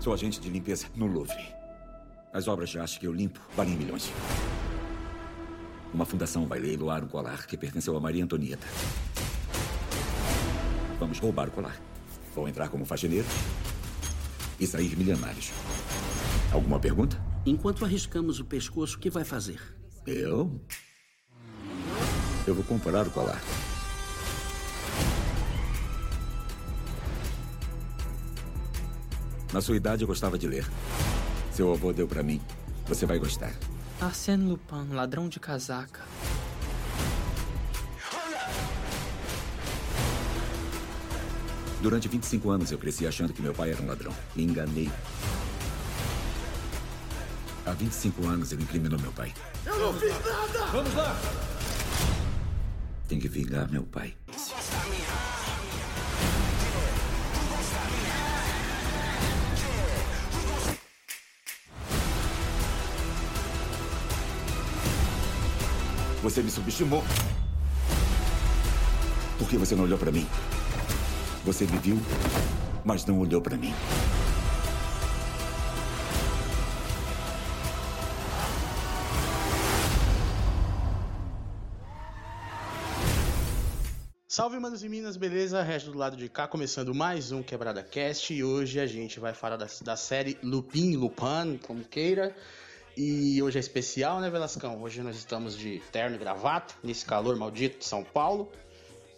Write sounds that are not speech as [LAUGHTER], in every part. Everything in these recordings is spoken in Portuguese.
Sou agente de limpeza no Louvre. As obras de arte que eu limpo valem milhões. Uma fundação vai leiloar um colar que pertenceu a Maria Antonieta. Vamos roubar o colar. Vou entrar como faxineiro e sair milionários. Alguma pergunta? Enquanto arriscamos o pescoço, o que vai fazer? Eu? Eu vou comprar o colar. Na sua idade, eu gostava de ler. Seu avô deu para mim. Você vai gostar. Arsène Lupin, ladrão de casaca. Durante 25 anos eu cresci achando que meu pai era um ladrão. Me enganei. Há 25 anos ele incriminou meu pai. Eu não fiz nada! Vamos lá! Tem que vingar meu pai. Você me subestimou. Por que você não olhou para mim? Você me viu, mas não olhou para mim. Salve, manos e minas, beleza? Resto do lado de cá, começando mais um Quebrada Cast. E hoje a gente vai falar da, da série Lupin, Lupin, como queira. E hoje é especial, né, Velascão? Hoje nós estamos de terno e gravata, nesse calor maldito de São Paulo.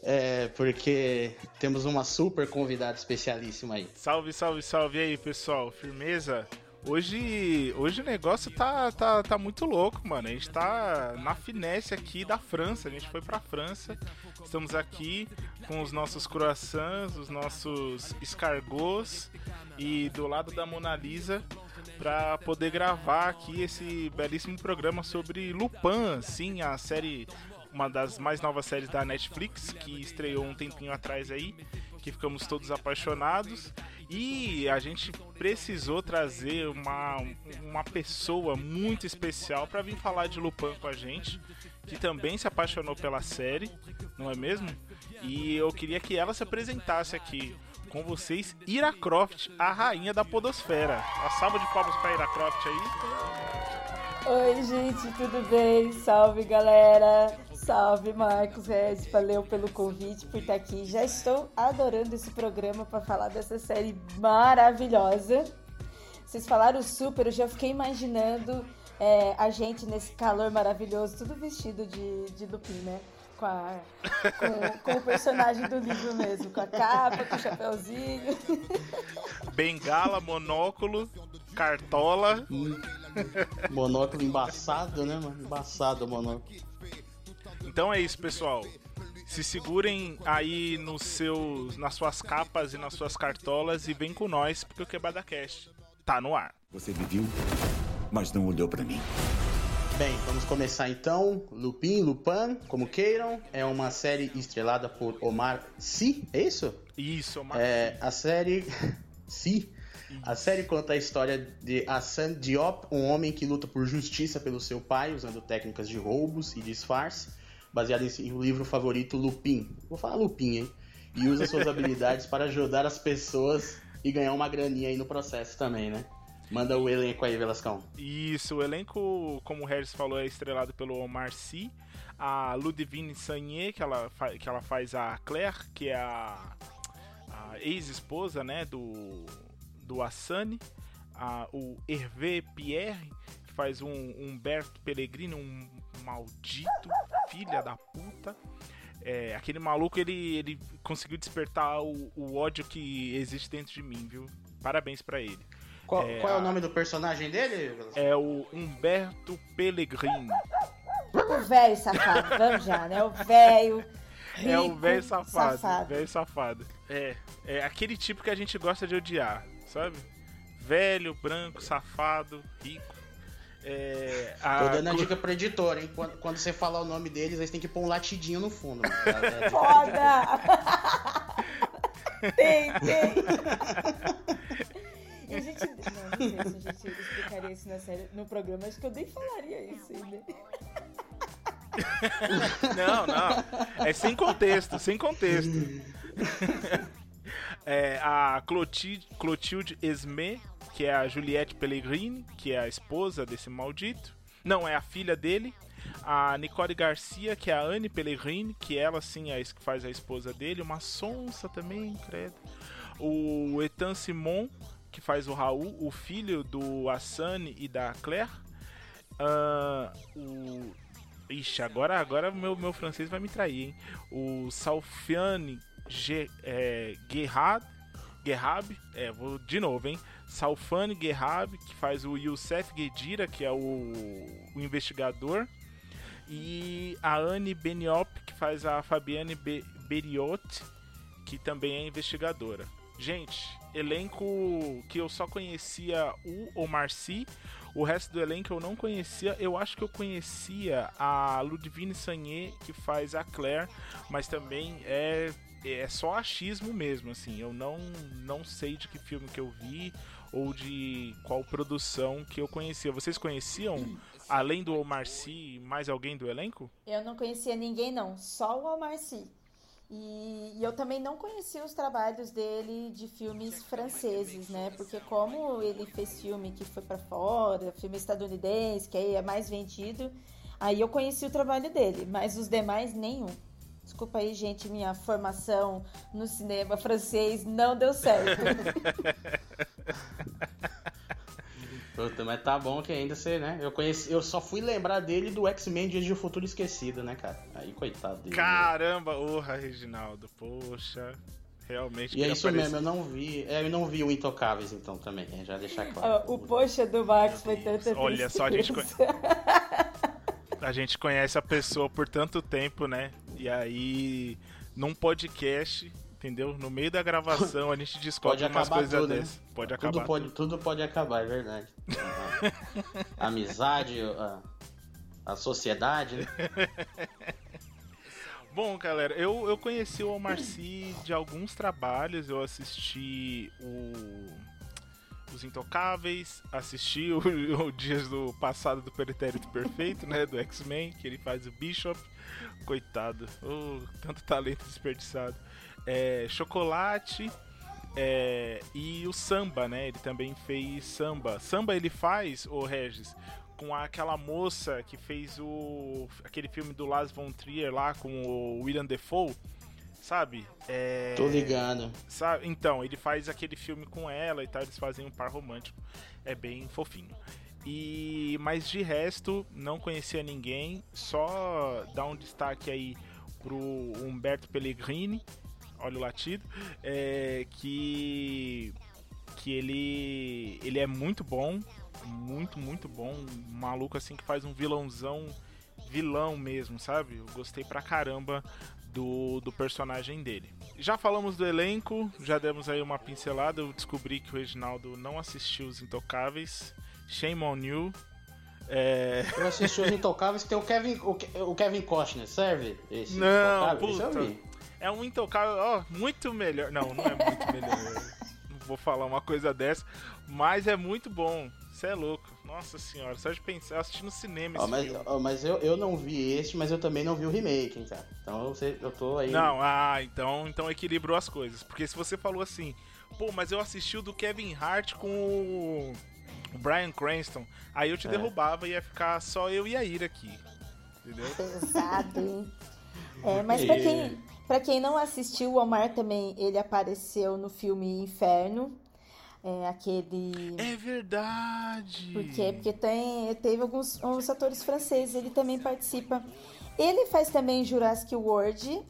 É, porque temos uma super convidada especialíssima aí. Salve, salve, salve aí, pessoal. Firmeza? Hoje, hoje o negócio tá, tá, tá muito louco, mano. A gente tá na finesse aqui da França. A gente foi pra França. Estamos aqui com os nossos croissants, os nossos escargots e do lado da Mona Lisa para poder gravar aqui esse belíssimo programa sobre Lupin, sim, a série uma das mais novas séries da Netflix, que estreou um tempinho atrás aí, que ficamos todos apaixonados. E a gente precisou trazer uma, uma pessoa muito especial para vir falar de Lupin com a gente, que também se apaixonou pela série, não é mesmo? E eu queria que ela se apresentasse aqui com vocês, Ira Croft, a rainha da podosfera. Uma salva de palmas para Ira Croft aí. Oi, gente, tudo bem? Salve, galera! Salve, Marcos Regis, valeu pelo convite, por estar aqui. Já estou adorando esse programa para falar dessa série maravilhosa. Vocês falaram super, eu já fiquei imaginando é, a gente nesse calor maravilhoso, tudo vestido de, de né? Com, a, com, com, o personagem do livro mesmo, com a capa, com o chapéuzinho. Bengala, monóculo, cartola. Hum, monóculo embaçado, né, mano? Embaçado o monóculo. Então é isso, pessoal. Se segurem aí nos seus, nas suas capas e nas suas cartolas e vem com nós, porque o Quebrada Cast tá no ar. Você me viu, mas não olhou para mim. Bem, vamos começar então. Lupin, Lupin, como queiram, é uma série estrelada por Omar Sy, é isso? Isso, Omar. É, a série [LAUGHS] Sy a série conta a história de Hassan Diop, um homem que luta por justiça pelo seu pai, usando técnicas de roubos e disfarce, baseado em seu livro favorito Lupin. Vou falar Lupin, hein? E usa suas habilidades para ajudar as pessoas e ganhar uma graninha aí no processo também, né? Manda o elenco aí, Velascão. Isso, o elenco, como o Harris falou, é estrelado pelo Omar Sy, a Ludivine Sagnier, que ela, que ela faz a Claire, que é a, a ex-esposa, né, do, do Assani, a, o Hervé Pierre, que faz um, um Humberto Pellegrino, um maldito filha da puta. É, aquele maluco, ele, ele conseguiu despertar o, o, ódio que existe dentro de mim, viu? Parabéns para ele. Qual é, qual é, o nome do personagem dele? É o Humberto Pellegrini. O velho safado, vamos já, né? O velho. [LAUGHS] É o velho safado, safado. velho safado. É, é aquele tipo que a gente gosta de odiar, sabe? Velho, branco, safado, rico. É, a... Tô dando a dica pro editor, hein? Quando, quando você falar o nome deles, eles têm que pôr um latidinho no fundo. [LAUGHS] Foda! [LAUGHS] tem, tem! E a gente. Não, não sei se a gente explicaria isso na série, no programa, acho que eu nem falaria isso ainda. não, não. É sem contexto, sem contexto. É, a Clotilde, Clotilde Esme que é a Juliette Pellegrini, que é a esposa desse maldito. Não, é a filha dele. A Nicole Garcia, que é a Anne Pellegrini, que ela sim é a que faz a esposa dele. Uma sonsa também, credo. O Ethan Simon, que faz o Raul, o filho do Assane e da Claire. Uh, o... Ixi, agora, agora meu, meu francês vai me trair, hein? O Salfiane G, é, Gerhab, é, vou de novo, hein? Salfane Gerhab, que faz o Youssef Gedira, que é o, o investigador. E a Anne Beniop, que faz a Fabiane Be que também é investigadora. Gente, elenco que eu só conhecia o Omar Sy, o resto do elenco eu não conhecia. Eu acho que eu conhecia a Ludivine Sagné, que faz a Claire, mas também é é só achismo mesmo, assim. Eu não, não sei de que filme que eu vi ou de qual produção que eu conhecia. Vocês conheciam, além do Omar Sy, mais alguém do elenco? Eu não conhecia ninguém, não. Só o Omar Sy. E, e, eu também não conhecia os trabalhos dele de filmes franceses, né? Porque como ele fez filme que foi para fora, filme estadunidense, que aí é mais vendido, aí eu conheci o trabalho dele, mas os demais nenhum. Desculpa aí, gente, minha formação no cinema francês não deu certo. [LAUGHS] Puta, mas tá bom que ainda você, né? Eu conheci, eu só fui lembrar dele do X-Men Dias de Futuro Esquecido, né, cara? Aí, coitado dele. Caramba, orra, Reginaldo. Poxa, realmente. E é isso mesmo, eu não vi. É, eu não vi o Intocáveis, então, também. É, já deixar claro. o poxa do Max foi tanta Olha só, a gente. a gente conhece a pessoa por tanto tempo, né? E aí, num podcast, entendeu? No meio da gravação a gente descobre umas coisas né? dessas. Né? Pode acabar. Tudo pode, tudo. pode acabar, é verdade. [LAUGHS] a amizade, a, a sociedade. Né? [LAUGHS] Bom, galera, eu, eu conheci o Sy de alguns trabalhos. Eu assisti o os Intocáveis, assisti o, [LAUGHS] o Dias do Passado do Pretérito Perfeito, né? Do X-Men, que ele faz o Bishop. Coitado, oh, tanto talento desperdiçado. É, Chocolate é, e o Samba, né? Ele também fez Samba. Samba ele faz, o Regis, com aquela moça que fez o aquele filme do Lars von Trier lá com o William Defoe sabe? É... Tô ligado. Sabe? Então, ele faz aquele filme com ela e tal, eles fazem um par romântico. É bem fofinho. E mas de resto, não conhecia ninguém, só dar um destaque aí pro Humberto Pellegrini, olha o latido, é, que que ele ele é muito bom, muito muito bom, um maluco assim que faz um vilãozão vilão mesmo, sabe? Eu gostei pra caramba do, do personagem dele. Já falamos do elenco, já demos aí uma pincelada. Eu descobri que o Reginaldo não assistiu Os Intocáveis. Shame on you. É... Eu assisti Os Intocáveis, tem o Kevin, o, Kevin Costner, serve? Esse não, puta. É um intocável, ó, muito melhor. Não, não é muito melhor. [LAUGHS] não vou falar uma coisa dessa, mas é muito bom. Você é louco. Nossa senhora, só de pensar, assistindo no cinema esse mas, filme. mas eu, eu não vi este, mas eu também não vi o remake, hein, cara. Então eu, eu tô aí. Não, ah, então, então equilibrou as coisas. Porque se você falou assim, pô, mas eu assisti o do Kevin Hart com o Brian Cranston, aí eu te é. derrubava e ia ficar só eu e a Ira aqui. Entendeu? Pesado, hein? [LAUGHS] É, mas pra quem, pra quem não assistiu, o Omar também, ele apareceu no filme Inferno, é, aquele. É verdade! Por quê? Porque tem, teve alguns, alguns atores franceses, ele também participa. Ele faz também Jurassic World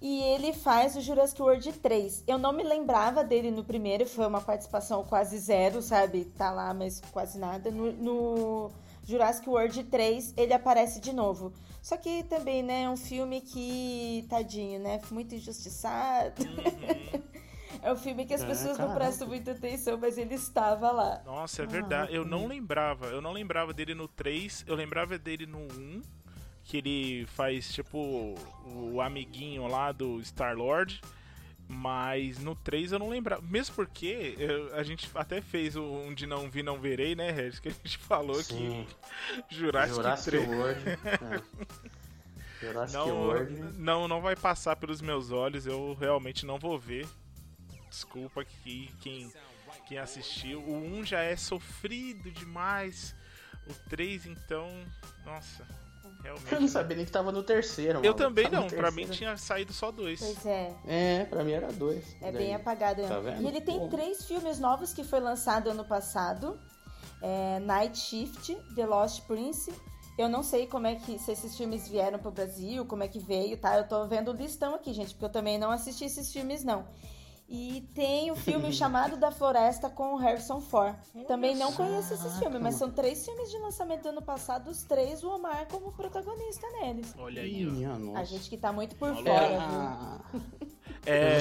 e ele faz o Jurassic World 3. Eu não me lembrava dele no primeiro, foi uma participação quase zero, sabe? Tá lá, mas quase nada. No, no Jurassic World 3 ele aparece de novo. Só que também, né, é um filme que, tadinho, né? Muito injustiçado. Uhum. [LAUGHS] É um filme que as é, pessoas não prestam muita atenção, mas ele estava lá. Nossa, é verdade. Ah, eu não lembrava. Eu não lembrava dele no 3, eu lembrava dele no 1, que ele faz tipo o amiguinho lá do Star-Lord. Mas no 3 eu não lembrava. Mesmo porque eu, a gente até fez um de não vi, não verei, né, Regis? Que a gente falou Sim. que Jurassic, Jurassic 3. World. [LAUGHS] é. Jurassic não, World. Não, não vai passar pelos meus olhos. Eu realmente não vou ver desculpa que quem, Quem assistiu. O 1 já é sofrido demais. O 3, então. Nossa. Realmente. Eu não sabia nem que tava no terceiro. Eu maluco. também Tava não, pra mim tinha saído só dois. Pois é. É, pra mim era dois. É Daí- bem apagado. Tá e ele tem Pô. três filmes novos que foi lançado ano passado. É Night Shift, The Lost Prince. Eu não sei como é que se esses filmes vieram pro Brasil, como é que veio, tá? Eu tô vendo o listão aqui, gente, porque eu também não assisti esses filmes não. E tem o filme Chamado da Floresta com o Harrison Ford. Também não conheço esses filmes, mas são três filmes de lançamento do ano passado, os três o Omar como protagonista neles. Olha aí, ó. Minha nossa. A gente que tá muito por Olha. fora, viu? É,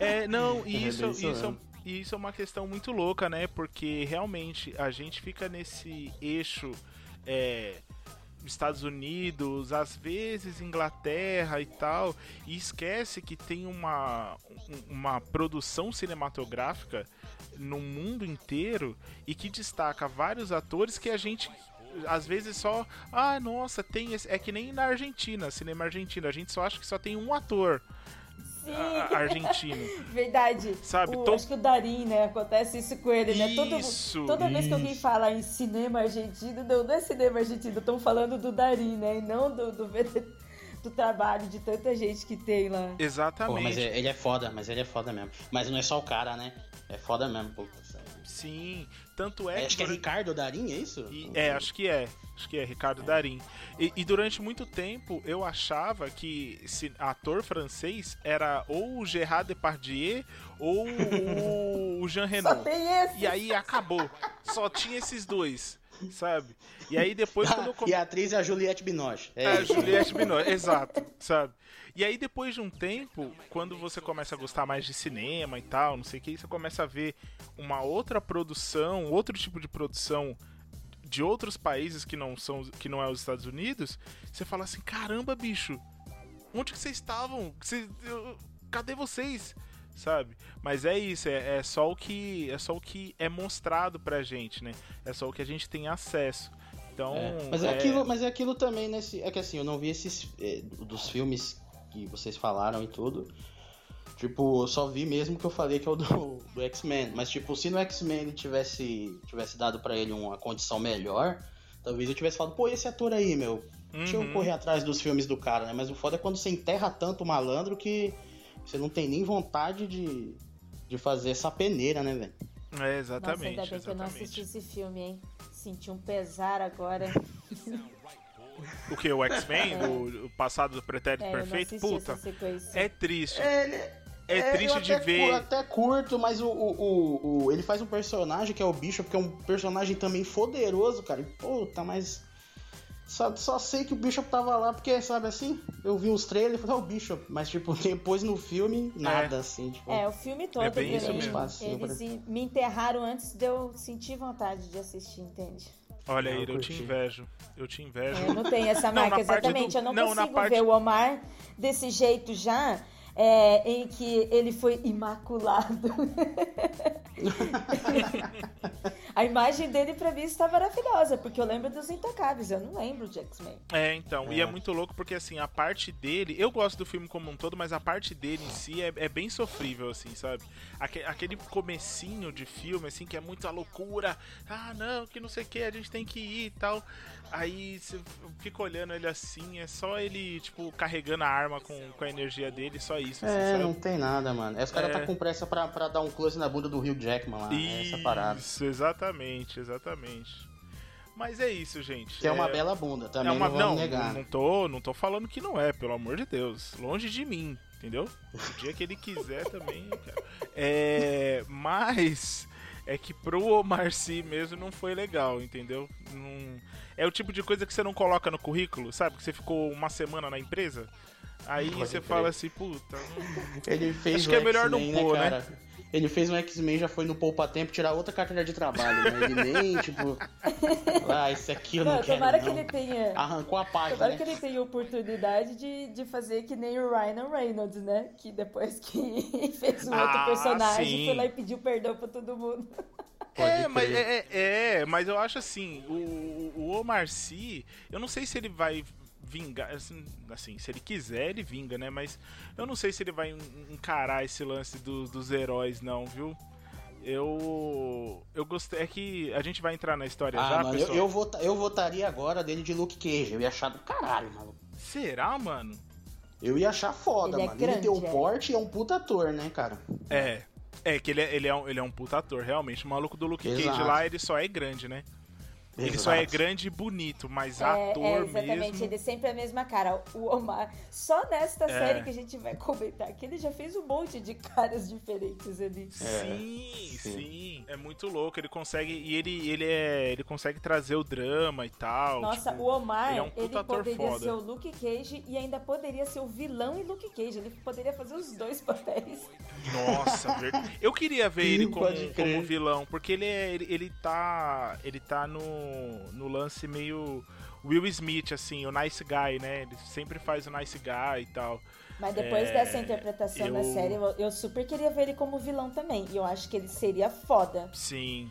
[LAUGHS] é não, e É isso, isso e isso é uma questão muito louca, né? Porque realmente a gente fica nesse eixo é, Estados Unidos, às vezes Inglaterra e tal, e esquece que tem uma, um- uma produção cinematográfica no mundo inteiro e que destaca vários atores que a gente às vezes só, ah, nossa, tem esse, é que nem na Argentina, cinema argentino, a gente só acha que só tem um ator. A- argentino. [LAUGHS] Verdade. Sabe, O- to- Acho que o Darim, né? Acontece isso com ele, né? Todo, Isso, toda vez que alguém isso. fala em cinema argentino, não, não é cinema argentino, estão falando do Darim, né? E não do, do, [LAUGHS] do trabalho de tanta gente que tem lá. Pô, Exatamente. mas é- ele é foda, mas ele é foda mesmo. Mas não é só o cara, né? É foda mesmo, puta. sério. Sim, tanto é É, que acho que é Ricardo Darim, é isso? E- é, acho que é. Acho que é Ricardo Darim. E, e durante muito tempo eu achava que esse ator francês era ou o Gerard Depardieu ou o, o Jean [LAUGHS] Só Reno. tem esse. E aí acabou. Só tinha esses dois, sabe? E aí depois quando eu come- E a atriz é a Juliette Binoche. É, a Juliette Binoche, exato, sabe? E aí depois de um tempo, quando você começa a gostar mais de cinema e tal, não sei o que, você começa a ver uma outra produção, outro tipo de produção de outros países que não são que não é os Estados Unidos, você fala assim, caramba, bicho, onde que vocês estavam? Vocês- eu- cadê vocês? Sabe? Mas é isso, é, é só o que é só o que é mostrado pra gente, né? É só o que a gente tem acesso. Então, É, mas, é aquilo, mas é aquilo também nesse. É que assim, eu não vi esses. é, dos filmes que vocês falaram e tudo. Tipo, eu só vi mesmo que eu falei que é o do, do X-Men. Mas, tipo, se no X-Men tivesse, tivesse dado pra ele uma condição melhor, talvez eu tivesse falado, pô, e esse ator aí, meu? Deixa eu Uhum. correr atrás dos filmes do cara, né? Mas o foda é quando você enterra tanto o malandro que você não tem nem vontade de, de fazer essa peneira, né, velho? É, Nossa, exatamente. ainda bem que eu não assisti exatamente. esse filme, hein? Senti um pesar agora. [LAUGHS] O que? O X-Men? [LAUGHS] do o passado do pretérito É, perfeito? Puta, é triste. É, É, eu triste de até ver. cu- até curto, mas o, o, o- o- ele faz um personagem que é o Bishop, que é um personagem também poderoso, cara. E, puta, mas. Só, só sei que o Bishop tava lá porque, sabe assim? Eu vi uns trailers e falei, é o Bishop. Mas, tipo, [LAUGHS] depois no filme, nada assim. Tipo, É, o filme todo, É bem isso mesmo. Espacinho eles me enterraram antes de eu sentir vontade de assistir, entende? Olha, Não, Ira, eu te curti. invejo. Eu te invejo. É, Eu não tenho essa Não, marca, parte exatamente. do- Eu não, não, consigo parte- ver o Omar desse jeito já, é, em que ele foi imaculado. [LAUGHS] A imagem dele pra mim está maravilhosa, porque eu lembro dos Intocáveis, eu não lembro de X-Men. É, então, e é É. muito louco porque, assim, a parte dele. Eu gosto do filme como um todo, mas a parte dele em si é, é bem sofrível, assim, sabe? Aque- aquele comecinho de filme, assim, que é muito a loucura. Ah, não, que não sei o que, a gente tem que ir e tal. Aí você fica olhando ele assim, é só ele, tipo, carregando a arma com, com a energia dele, só isso, assim, É, sabe? não tem nada, mano. Aí os caras É. tá com pressa pra, pra dar um close na bunda do Rio Jackman lá. É essa parada. Isso, exatamente, exatamente. Mas é isso, gente. Que é uma bela bunda, também é uma, não vamos não, negar. não tô, não tô falando que não é, pelo amor de Deus. Longe de mim, entendeu? O dia que ele quiser também. É, mas é que pro Omar Sy mesmo não foi legal, entendeu? Não, é o tipo de coisa que você não coloca no currículo, sabe? Que você ficou uma semana na empresa, aí Pode você crer. fala assim, puta, não- Ele fez Acho que é melhor não X-Men, pôr, né? Ele fez um X-Men, já foi no Poupa Tempo tirar outra carteira de trabalho, né? Ele nem, [LAUGHS] tipo... Ah, esse aqui eu não, Não, quero, tomara não. que ele tenha. Arrancou a página, Tomara né? que ele tenha oportunidade de, de fazer que nem o Ryan Reynolds, né? Que depois que [LAUGHS] fez um Ah, outro personagem, sim. foi lá e pediu perdão pra todo mundo. É, Pode mas, é, é, é, mas eu acho assim, o, o Omar Sy, eu não sei se ele vai vingar, assim, assim, se ele quiser, ele vinga, né? Mas eu não sei se ele vai en- encarar esse lance do- dos heróis, não, viu? Eu. Eu gostei. É que a gente vai entrar na história Ah, já, mano, eu, pessoal. eu, vota- eu votaria agora dele de Luke Cage. Eu ia achar do caralho, maluco. Será, mano? Eu ia achar foda, Ele é mano. ele grande, tem o é. porte e é um puta ator, né, cara? É. É que ele é, ele, é um, ele é um puta ator, realmente. O maluco do Luke Cage Exato. lá, ele só é grande, né? Ele só é Exato. grande e bonito, mas É, ator é, exatamente, mesmo. ele sempre é a mesma cara. O Omar, só nesta É. série que a gente vai comentar, que ele já fez um monte de caras diferentes ali. Sim, sim. sim, É muito louco. Ele consegue. E ele, ele, é, ele consegue trazer o drama e tal. Nossa, tipo, o Omar, ele ele, é um ator poderia foda. ser o Luke Cage e ainda poderia ser o vilão em Luke Cage. Ele poderia fazer os dois papéis. Nossa, verdade. Eu queria ver ele como, como vilão, porque ele é. Ele, ele tá. Ele tá no, no lance meio. Will Smith, assim, o nice guy, né? Ele sempre faz o nice guy e tal. Mas depois É, dessa interpretação da eu- série, eu, eu super queria ver ele como vilão também. E eu acho que ele seria foda. Sim.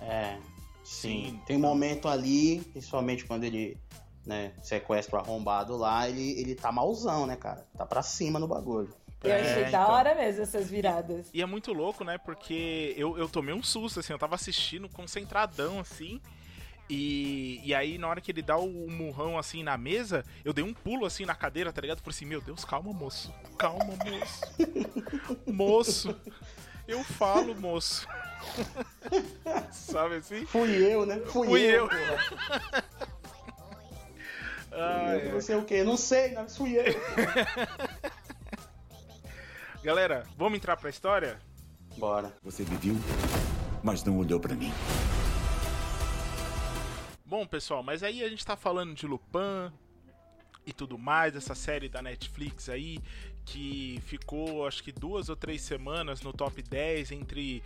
É, sim. Sim. Tem um momento ali, principalmente quando ele né, sequestra o arrombado lá, ele, ele tá malzão, né, cara? Tá pra cima no bagulho. Eu É, achei da então. hora mesmo essas viradas. E é muito louco, né? Porque eu, eu tomei um susto, assim, eu tava assistindo concentradão, assim. E, e aí, na hora que ele dá o, murrão, assim, na mesa, eu dei um pulo, assim, na cadeira, tá ligado? Falei assim, meu Deus, calma, moço. Calma, moço. [LAUGHS] moço. Eu falo, moço. [LAUGHS] Sabe assim? Fui eu, né? Fui, Fui eu. Eu [LAUGHS] Não sei o que, não sei, mas fui eu. Galera, vamos entrar pra história? Bora. Você me viu, mas não olhou pra mim. Bom, pessoal, mas aí a gente tá falando de Lupin e tudo mais, essa série da Netflix aí, que ficou acho que duas ou três semanas no top 10, entre.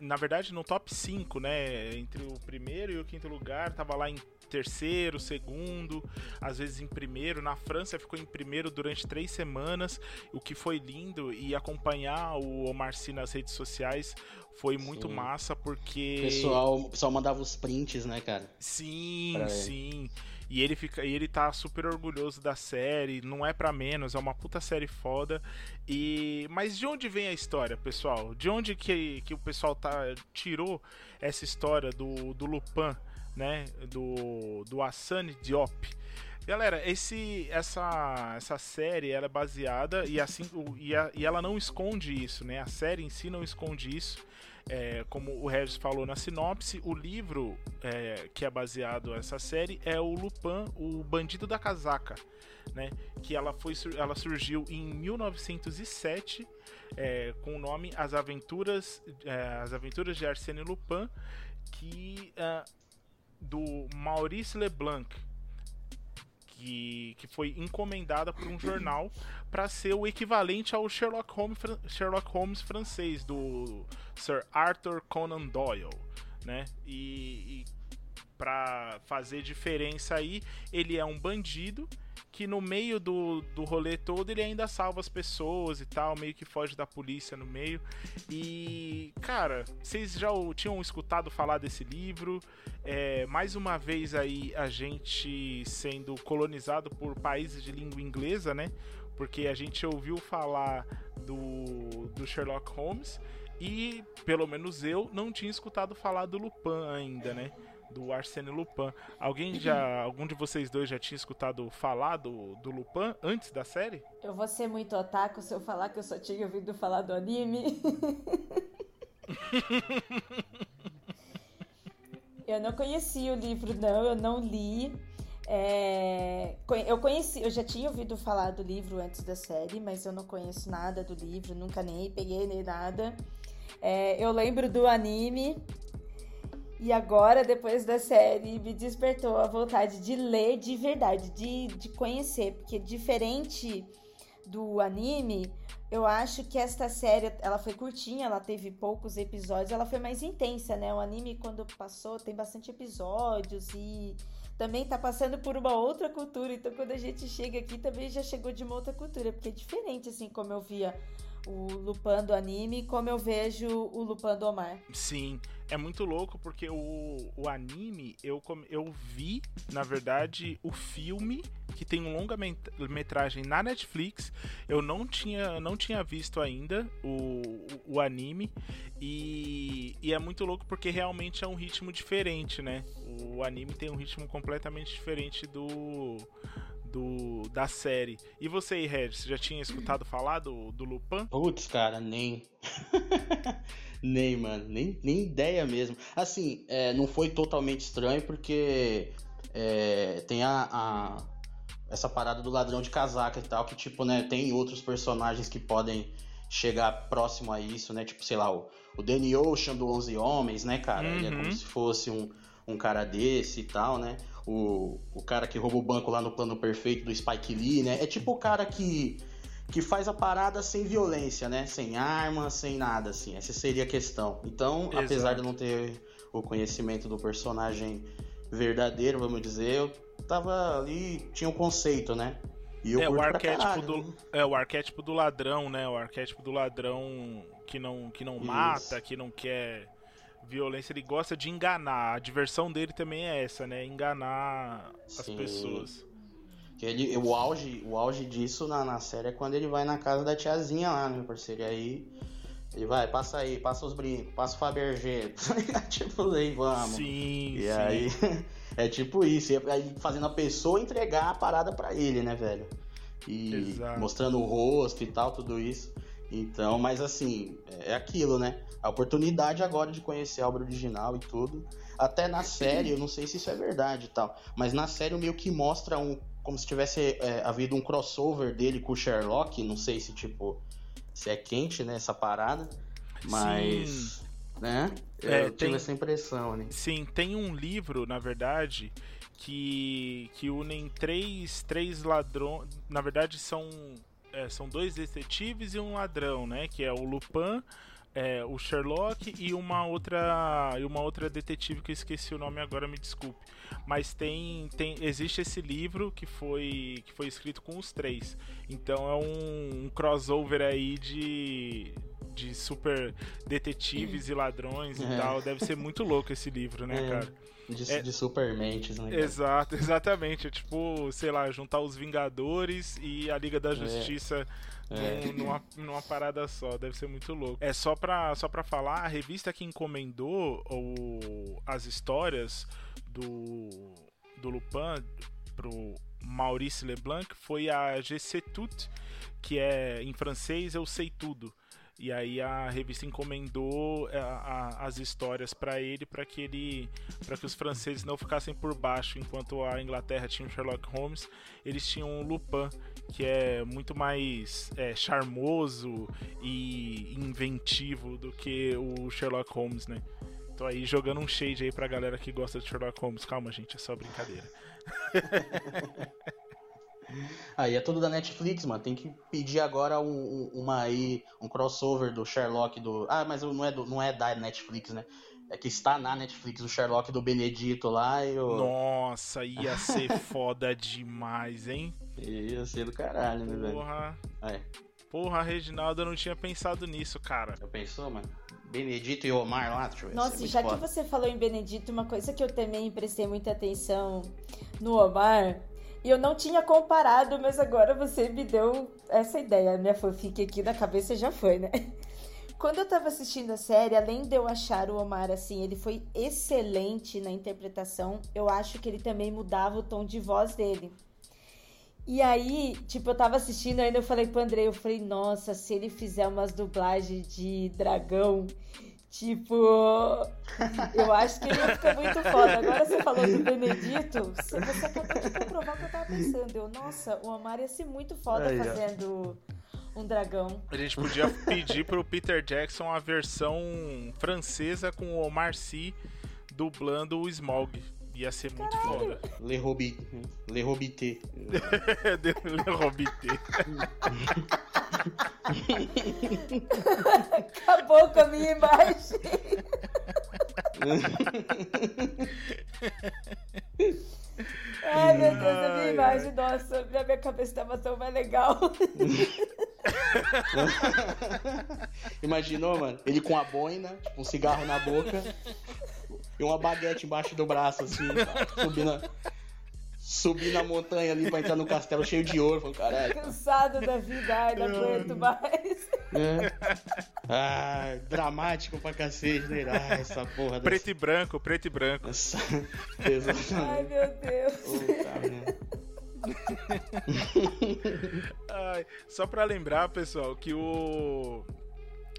Na verdade, no top 5, né? Entre o primeiro e o quinto lugar, tava lá em terceiro, segundo, às vezes em primeiro. Na França ficou em primeiro durante três semanas, o que foi lindo. E acompanhar o Omar Sy nas redes sociais foi muito Sim. massa, O porque. pessoal, o pessoal mandava os prints, né, cara? Sim, pra ele. sim. E ele fica, e ele tá super orgulhoso da série, não é pra menos, é uma puta série foda. E mas de onde vem a história, pessoal? De onde que, que o pessoal tá tirou essa história do, do Lupin, né? Do do Hassan Diop? Galera, esse, essa, essa série ela é baseada e assim o- e, a- e ela não esconde isso, né? A série em si não esconde isso. É, como o Regis falou na sinopse, o livro é, que é baseado nessa série é o Lupin, o Bandido da Casaca, né? Que ela foi, ela surgiu em 1907 é, com o nome As Aventuras, é, As Aventuras de Arsène Lupin, que ah, do Maurice Leblanc, que, que foi encomendada por um jornal para ser o equivalente ao Sherlock Holmes, Sherlock Holmes francês do Sir Arthur Conan Doyle, né? E, e para fazer diferença aí, ele é um bandido que no meio do, do rolê todo ele ainda salva as pessoas e tal, meio que foge da polícia no meio. E, cara, vocês já tinham escutado falar desse livro? É, mais uma vez aí a gente sendo colonizado por países de língua inglesa, né? Porque a gente ouviu falar do, do Sherlock Holmes e, pelo menos eu, não tinha escutado falar do Lupin ainda, né? Do Arsène Lupin. Alguém já. [CLEARS THROAT] Algum de vocês dois já tinha escutado falar do, do Lupin antes da série? Eu vou ser muito otaku se eu falar que eu só tinha ouvido falar do anime. [LAUGHS] eu não conheci o livro, não, eu não li. É, eu conheci, eu já tinha ouvido falar do livro antes da série, mas eu não conheço nada do livro, nunca nem peguei nem nada. É, eu lembro do anime. E agora, depois da série, me despertou a vontade de ler de verdade, de, de conhecer, porque diferente do anime, eu acho que esta série, ela foi curtinha, ela teve poucos episódios, ela foi mais intensa, né? O anime, quando passou, tem bastante episódios e também tá passando por uma outra cultura, então quando a gente chega aqui também já chegou de uma outra cultura, porque é diferente, assim, como eu via o Lupin do anime como eu vejo o Lupin do Omar. Sim, é muito louco porque o, o anime eu, eu vi, na verdade, o filme que tem um longa-metragem na Netflix. Eu não tinha, não tinha visto ainda o, o, o anime. E e é muito louco porque realmente é um ritmo diferente, né? O anime tem um ritmo completamente diferente do do, da série. E você aí, Red, você já tinha escutado falar do, do Lupin? Putz, cara, nem. [LAUGHS] nem, mano. Nem, nem ideia mesmo. Assim, é, não foi totalmente estranho porque é, tem a, a, essa parada do ladrão de casaca e tal, que, tipo, né, tem outros personagens que podem chegar próximo a isso, né? Tipo, sei lá, o, o Danny Ocean do Onze Homens, né, cara? Uhum. Ele é como uhum. se fosse um, um cara desse e tal, né? O, o cara que rouba o banco lá no plano perfeito do Spike Lee, né? É tipo o cara que, que faz a parada sem violência, né? Sem arma, sem nada, assim. Essa seria a questão. Então, Exato. apesar de não ter o conhecimento do personagem verdadeiro, vamos dizer, eu tava ali, tinha um conceito, né? E eu é, o arquétipo caralho, do, né? é o arquétipo do ladrão, né? O arquétipo do ladrão que não, que não mata, que não quer violência, ele gosta de enganar. A diversão dele também é essa, né? Enganar Sim. as pessoas. Ele, o, auge, o auge disso na, na série é quando ele vai na casa da tiazinha lá, né, parceiro? E aí ele vai, passa aí, passa os brincos, passa o Fabergé. [LAUGHS] tipo, aí, vamos. Sim, e sim. aí [LAUGHS] é tipo isso, e aí fazendo a pessoa entregar a parada para ele, né, velho? E Exato. mostrando o rosto e tal, tudo isso. Então, mas assim, é aquilo, né? A oportunidade agora de conhecer a obra original e tudo. Até na série, eu não sei se isso é verdade e tal, mas na série meio que mostra um. Como se tivesse é, havido um crossover dele com o Sherlock. Não sei se, tipo, se é quente, né, essa parada. Mas. Sim. Né? Eu é, tive tem, essa impressão, né? Sim, tem um livro, na verdade, que, que unem três, três ladrões. Na verdade, são é, são dois detetives e um ladrão, né? Que é o Lupin, é, o Sherlock e uma outra e uma outra detetive que eu esqueci o nome agora, me desculpe. Mas tem, tem existe esse livro que foi que foi escrito com os três. Então é um, um crossover aí de de super detetives e ladrões e é. tal. Deve ser muito louco esse livro, né, é. cara? De, é, de supermentes, né? Exato, [LAUGHS] exatamente. É tipo, sei lá, juntar os Vingadores e a Liga da é. Justiça é. Numa, numa, parada só. Deve ser muito louco. É só pra, só pra falar, a revista que encomendou o, as histórias do, do Lupin pro Maurice Leblanc foi a GC Tout, que é em francês Eu Sei Tudo. E aí a revista encomendou a, é, a, as histórias para ele para que ele para que os franceses não ficassem por baixo enquanto a Inglaterra tinha o Sherlock Holmes, eles tinham o Lupin, que é muito mais é, charmoso e inventivo do que o Sherlock Holmes, né? Tô aí jogando um shade aí pra galera que gosta de Sherlock Holmes. Calma, gente, é só brincadeira. [LAUGHS] Aí é tudo da Netflix, mano. Tem que pedir agora um, um, uma aí, um crossover do Sherlock do. Ah, mas não é, do, não é da Netflix, né? É que está na Netflix o Sherlock do Benedito lá e o. Nossa, ia ser [LAUGHS] foda demais, hein? Ia ser do caralho, né, velho? Porra. É. Porra, Reginaldo, eu não tinha pensado nisso, cara. Já pensou, mano? Benedito e Omar lá, deixa eu ver. Nossa, já foda. que você falou em Benedito, uma coisa que eu também prestei muita atenção no Omar e eu não tinha comparado, mas agora você me deu essa ideia. Minha fanfic aqui na cabeça já foi, né? Quando eu tava assistindo a série, além de eu achar o Omar assim, ele foi excelente na interpretação, eu acho que ele também mudava o tom de voz dele. E aí, tipo, eu tava assistindo ainda, eu falei pro André, eu falei, nossa, se ele fizer umas dublagens de dragão Tipo, eu acho que ele ia ficar muito foda. Agora você falou do Benedito, você acabou de comprovar o que eu tava pensando. Eu, nossa, o Omar ia ser muito foda Aí, fazendo ó. um dragão. A gente podia pedir pro Peter Jackson a versão francesa com o Omar Sy dublando o Smog. Ia ser muito Caralho. foda. Le Hobbit. Le Hobbité. [LAUGHS] Le Hobbité. Acabou com a minha imagem. Ai, meu Deus, a minha imagem, nossa, minha, minha cabeça estava tão mais legal. Imaginou, mano? Ele com a boina, tipo, um cigarro na boca e uma baguete embaixo do braço, assim, subindo, subir na montanha ali pra entrar no castelo cheio de ouro. Falei, caralho. Cansado da vida, ai, não aguento mais. É. Ah, dramático pra cacete, né? Ah, essa porra. Dessa... Preto e branco, preto e branco. Essa... Ai, meu Deus. Puta, Ai, só pra lembrar, pessoal, que o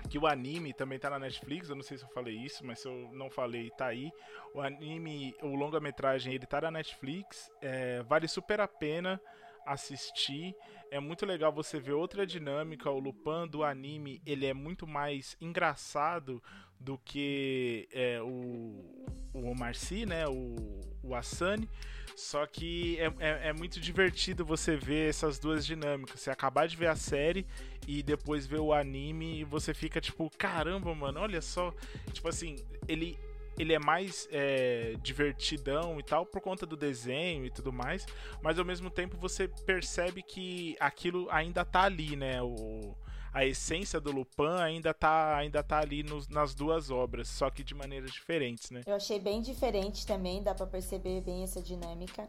que o anime também tá na Netflix, eu não sei se eu falei isso, mas se eu não falei, tá aí. O anime, o longa-metragem, ele tá na Netflix, é, vale super a pena assistir. É muito legal você ver outra dinâmica. O Lupin do anime, ele é muito mais engraçado do que é, o, o Marcy, né? O, o Asani. Só que é, é, é, muito divertido você ver essas duas dinâmicas. Você acabar de ver a série e depois ver o anime e você fica tipo, caramba, mano, olha só. Tipo assim, ele ele é mais é, divertidão e tal por conta do desenho e tudo mais, mas ao mesmo tempo você percebe que aquilo ainda tá ali, né? O, a essência do Lupin ainda tá, ainda tá ali nos, nas duas obras, só que de maneiras diferentes, né? Eu achei bem diferente também, dá para perceber bem essa dinâmica.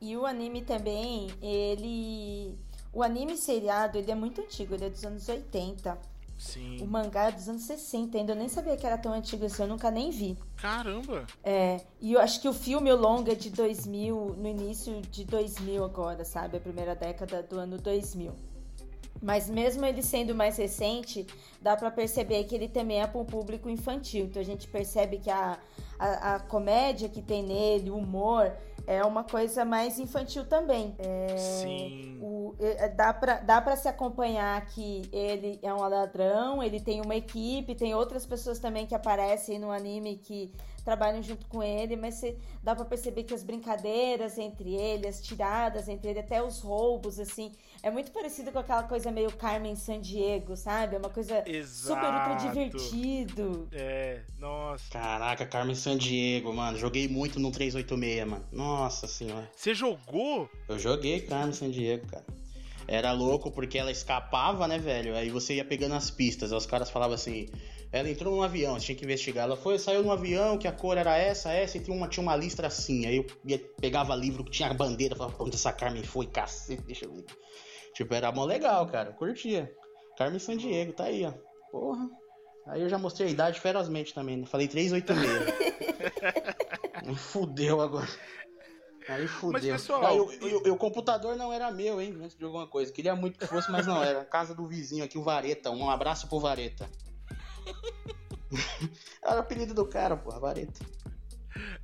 E o anime também, ele. O anime seriado, ele é muito antigo, ele é dos anos 80. Sim. O mangá é dos anos 60, ainda eu nem sabia que era tão antigo assim, eu nunca nem vi. Caramba! É, e eu acho que o filme, o longa, é de 2000, no início de 2000 agora, sabe? A primeira década do ano 2000. Mas mesmo ele sendo mais recente, dá para perceber que ele também é para um público infantil. Então a gente percebe que a, a, a comédia que tem nele, o humor, é uma coisa mais infantil também. É, Sim. O, é, dá para dá pra se acompanhar que ele é um ladrão, ele tem uma equipe, tem outras pessoas também que aparecem no anime que trabalham junto com ele, mas você, dá para perceber que as brincadeiras entre ele, as tiradas entre ele, até os roubos, assim, é muito parecido com aquela coisa meio Carmen San Diego, sabe? É uma coisa Exato. super ultra divertido. É, nossa. Caraca, Carmen San Diego, mano. Joguei muito no 386, mano. Nossa senhora. Você jogou? Eu joguei Carmen San Diego, cara. Era louco porque ela escapava, né, velho? Aí você ia pegando as pistas. Aí os caras falavam assim: ela entrou num avião, tinha que investigar. Ela foi, saiu num avião, que a cor era essa, essa, e tinha uma, tinha uma listra assim. Aí eu ia, pegava livro que tinha a bandeira, falava, onde essa Carmen foi, cacete, deixa eu ver. Tipo, era mó legal, cara. Eu curtia. Carmen San Diego, tá aí, ó. Porra. Aí eu já mostrei a idade ferozmente também, né? Falei 386. [LAUGHS] fudeu agora. Aí fudeu. Mas, pessoal... Aí, o computador não era meu, hein? Antes de alguma coisa. Queria muito que fosse, mas não era. Casa do vizinho aqui, o Vareta. Um abraço pro Vareta. Era o apelido do cara, porra, Vareta.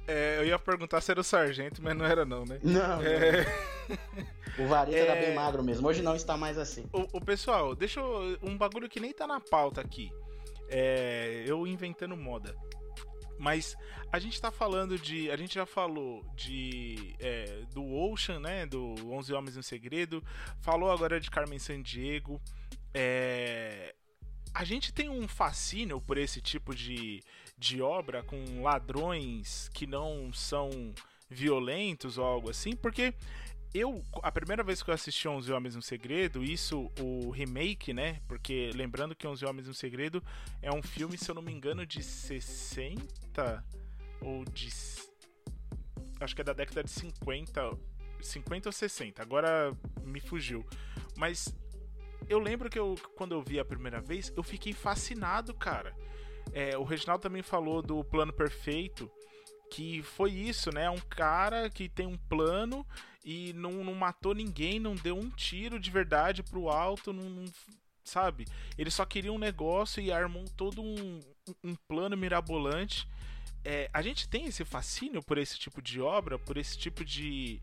É, eu ia perguntar se era o sargento, mas não era não, né? Não. É... O Vareta é... era bem magro mesmo. Hoje não está mais assim. O, o, pessoal, deixa eu, um bagulho que nem tá na pauta aqui. É, eu inventando moda. Mas a gente tá falando de. A gente já falou de. É, do Ocean, né? Do 11 Homens no Segredo. Falou agora de Carmen Sandiego. É, a gente tem um fascínio por esse tipo de, de obra com ladrões que não são violentos ou algo assim, porque eu, a primeira vez que eu assisti 11 Homens no Segredo, isso, o remake, né? Porque lembrando que 11 Homens no Segredo é um filme, se eu não me engano, de 60 ou de. Acho que é da década de 50, 50 ou 60, agora me fugiu. Mas eu lembro que eu, quando eu vi a primeira vez, eu fiquei fascinado, cara. É, o Reginaldo também falou do plano perfeito, que foi isso, né? Um cara que tem um plano e não, não matou ninguém, não deu um tiro de verdade pro alto, não, não sabe? Ele só queria um negócio e armou todo um, um plano mirabolante. É, a gente tem esse fascínio por esse tipo de obra, por esse tipo de,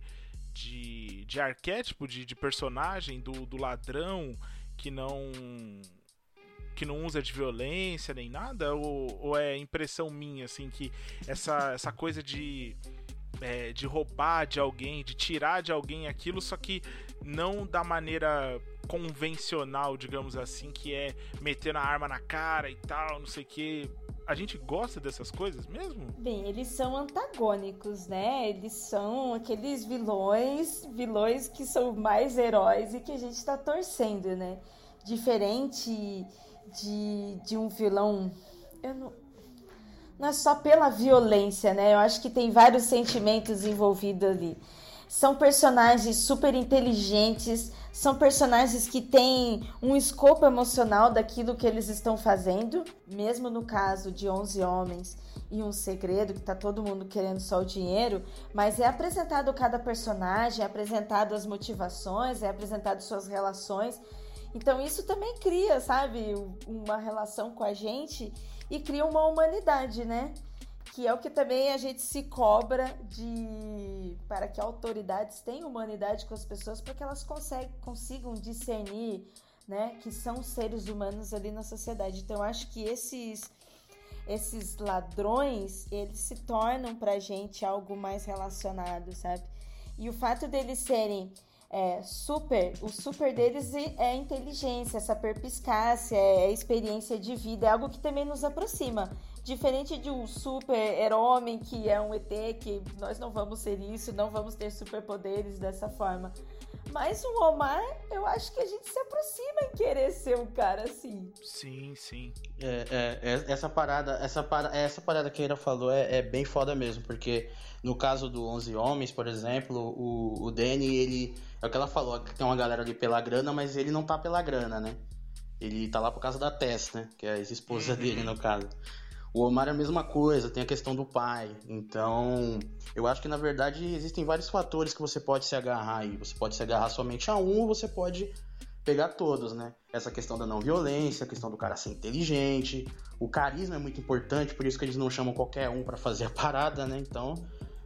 de, de arquétipo de, de personagem do, do ladrão que não que não usa de violência nem nada? Ou, ou é impressão minha assim que essa, essa coisa de é, de roubar de alguém de tirar de alguém aquilo só que não da maneira convencional digamos assim que é meter a arma na cara e tal não sei o que a gente gosta dessas coisas mesmo? Bem, eles são antagônicos, né? Eles são aqueles vilões, vilões que são mais heróis e que a gente tá torcendo, né? Diferente de, de um vilão. Eu não, não é só pela violência, né? Eu acho que tem vários sentimentos envolvidos ali. São personagens super inteligentes, são personagens que têm um escopo emocional daquilo que eles estão fazendo, mesmo no caso de 11 homens e um segredo que tá todo mundo querendo só o dinheiro, mas é apresentado cada personagem, é apresentado as motivações, é apresentado suas relações. Então isso também cria, sabe, uma relação com a gente e cria uma humanidade, né? Que é o que também a gente se cobra de para que autoridades tenham humanidade com as pessoas para que elas conseguem, consigam discernir né, que são seres humanos ali na sociedade. Então, eu acho que esses esses ladrões, eles se tornam pra gente algo mais relacionado, sabe? E o fato deles serem é, super, o super deles é inteligência, essa perpiscácia, é a experiência de vida, é algo que também nos aproxima. Diferente de um super-homem que é um ET, que nós não vamos ser isso, não vamos ter superpoderes dessa forma. Mas o Omar, eu acho que a gente se aproxima em querer ser um cara assim. Sim, sim. É, é, é essa parada, essa, para, essa parada que a Ira falou é, é, bem foda mesmo, porque no caso do 11 Homens, por exemplo, o, o Danny, ele. É o que ela falou, que tem uma galera ali pela grana, mas ele não tá pela grana, né? Ele tá lá por causa da Tess, né? Que é a ex-esposa uhum. dele, no caso. O Omar é a mesma coisa, tem a questão do pai. Então, eu acho que na verdade existem vários fatores que você pode se agarrar aí. Você pode se agarrar somente a um ou você pode pegar todos, né? Essa questão da não violência, a questão do cara ser inteligente, o carisma é muito importante, por isso que eles não chamam qualquer um para fazer a parada, né? Então,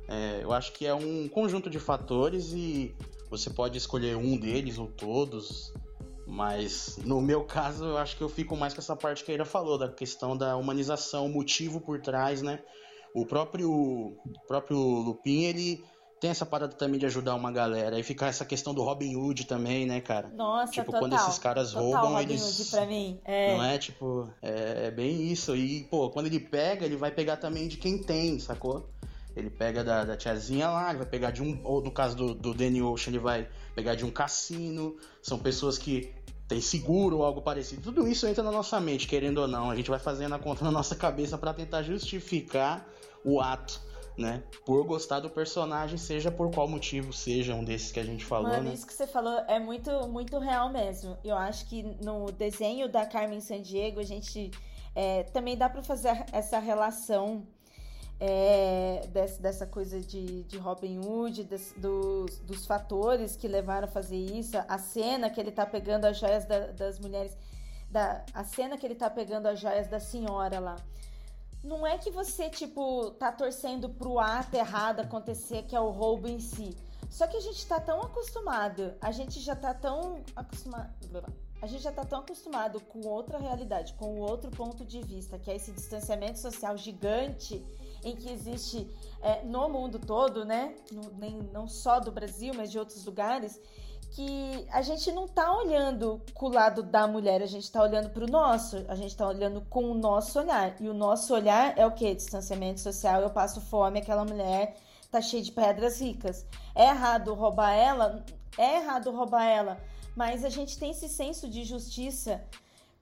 é, eu acho que é um conjunto de fatores e você pode escolher um deles ou todos. Mas no meu caso, eu acho que eu fico mais com essa parte que a Ira falou, da questão da humanização, o motivo por trás, né? O próprio, o próprio Lupin, ele tem essa parada também de ajudar uma galera. E fica essa questão do Robin Hood também, né, cara? Nossa, Tipo, total, quando esses caras total roubam, Robin eles. Hood pra mim. É. Não é? Tipo, é, é bem isso. E, pô, quando ele pega, ele vai pegar também de quem tem, sacou? Ele pega da, da tiazinha lá, ele vai pegar de um. Ou no caso do, do Danny Ocean, ele vai pegar de um cassino. São pessoas que tem seguro ou algo parecido. Tudo isso entra na nossa mente, querendo ou não. A gente vai fazendo a conta na nossa cabeça para tentar justificar o ato, né? Por gostar do personagem, seja por qual motivo, seja um desses que a gente falou, Mano, né? isso que você falou é muito, muito real mesmo. Eu acho que no desenho da Carmen Sandiego, a gente é, também dá para fazer essa relação é, desse, dessa coisa de, de Robin Hood, des, dos, dos fatores que levaram a fazer isso, a cena que ele tá pegando as joias da, das mulheres, da, a cena que ele tá pegando as joias da senhora lá. Não é que você, tipo, tá torcendo pro ato errado acontecer, que é o roubo em si. Só que a gente tá tão acostumado, a gente já tá tão acostumado. A gente já tá tão acostumado com outra realidade, com outro ponto de vista, que é esse distanciamento social gigante em que existe é, no mundo todo, né? No, nem, não só do Brasil, mas de outros lugares, que a gente não tá olhando com o lado da mulher, a gente tá olhando para o nosso, a gente tá olhando com o nosso olhar. E o nosso olhar é o que? Distanciamento social, eu passo fome, aquela mulher tá cheia de pedras ricas. É errado roubar ela? É errado roubar ela, mas a gente tem esse senso de justiça,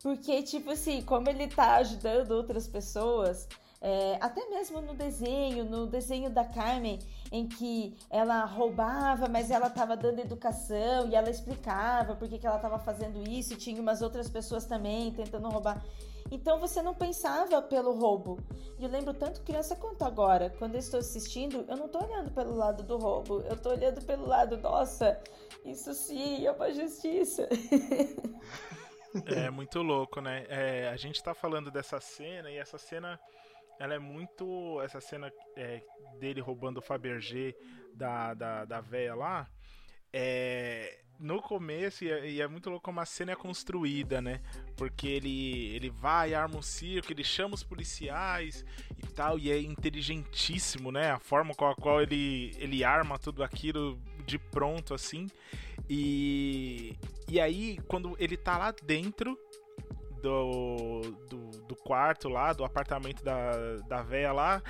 porque, tipo assim, como ele tá ajudando outras pessoas, é, até mesmo no desenho, no desenho da Carmen, em que ela roubava, mas ela estava dando educação e ela explicava por que, que ela estava fazendo isso, e tinha umas outras pessoas também tentando roubar. Então você não pensava pelo roubo. E eu lembro tanto criança quanto agora. Quando eu estou assistindo, eu não estou olhando pelo lado do roubo, eu estou olhando pelo lado, nossa, isso sim é uma justiça. [LAUGHS] É muito louco, né? É, a gente tá falando dessa cena e essa cena ela é muito. Essa cena é, dele roubando o Fabergé da, da, da véia lá. É, no começo, e é, e é, muito louco como a cena é construída, né? Porque ele, ele vai, arma um circo, ele chama os policiais e tal, e é inteligentíssimo, né? A forma com a qual ele, ele arma tudo aquilo de pronto, assim. E, e aí, quando ele tá lá dentro, do, do, do, quarto lá, do apartamento da, da véia lá,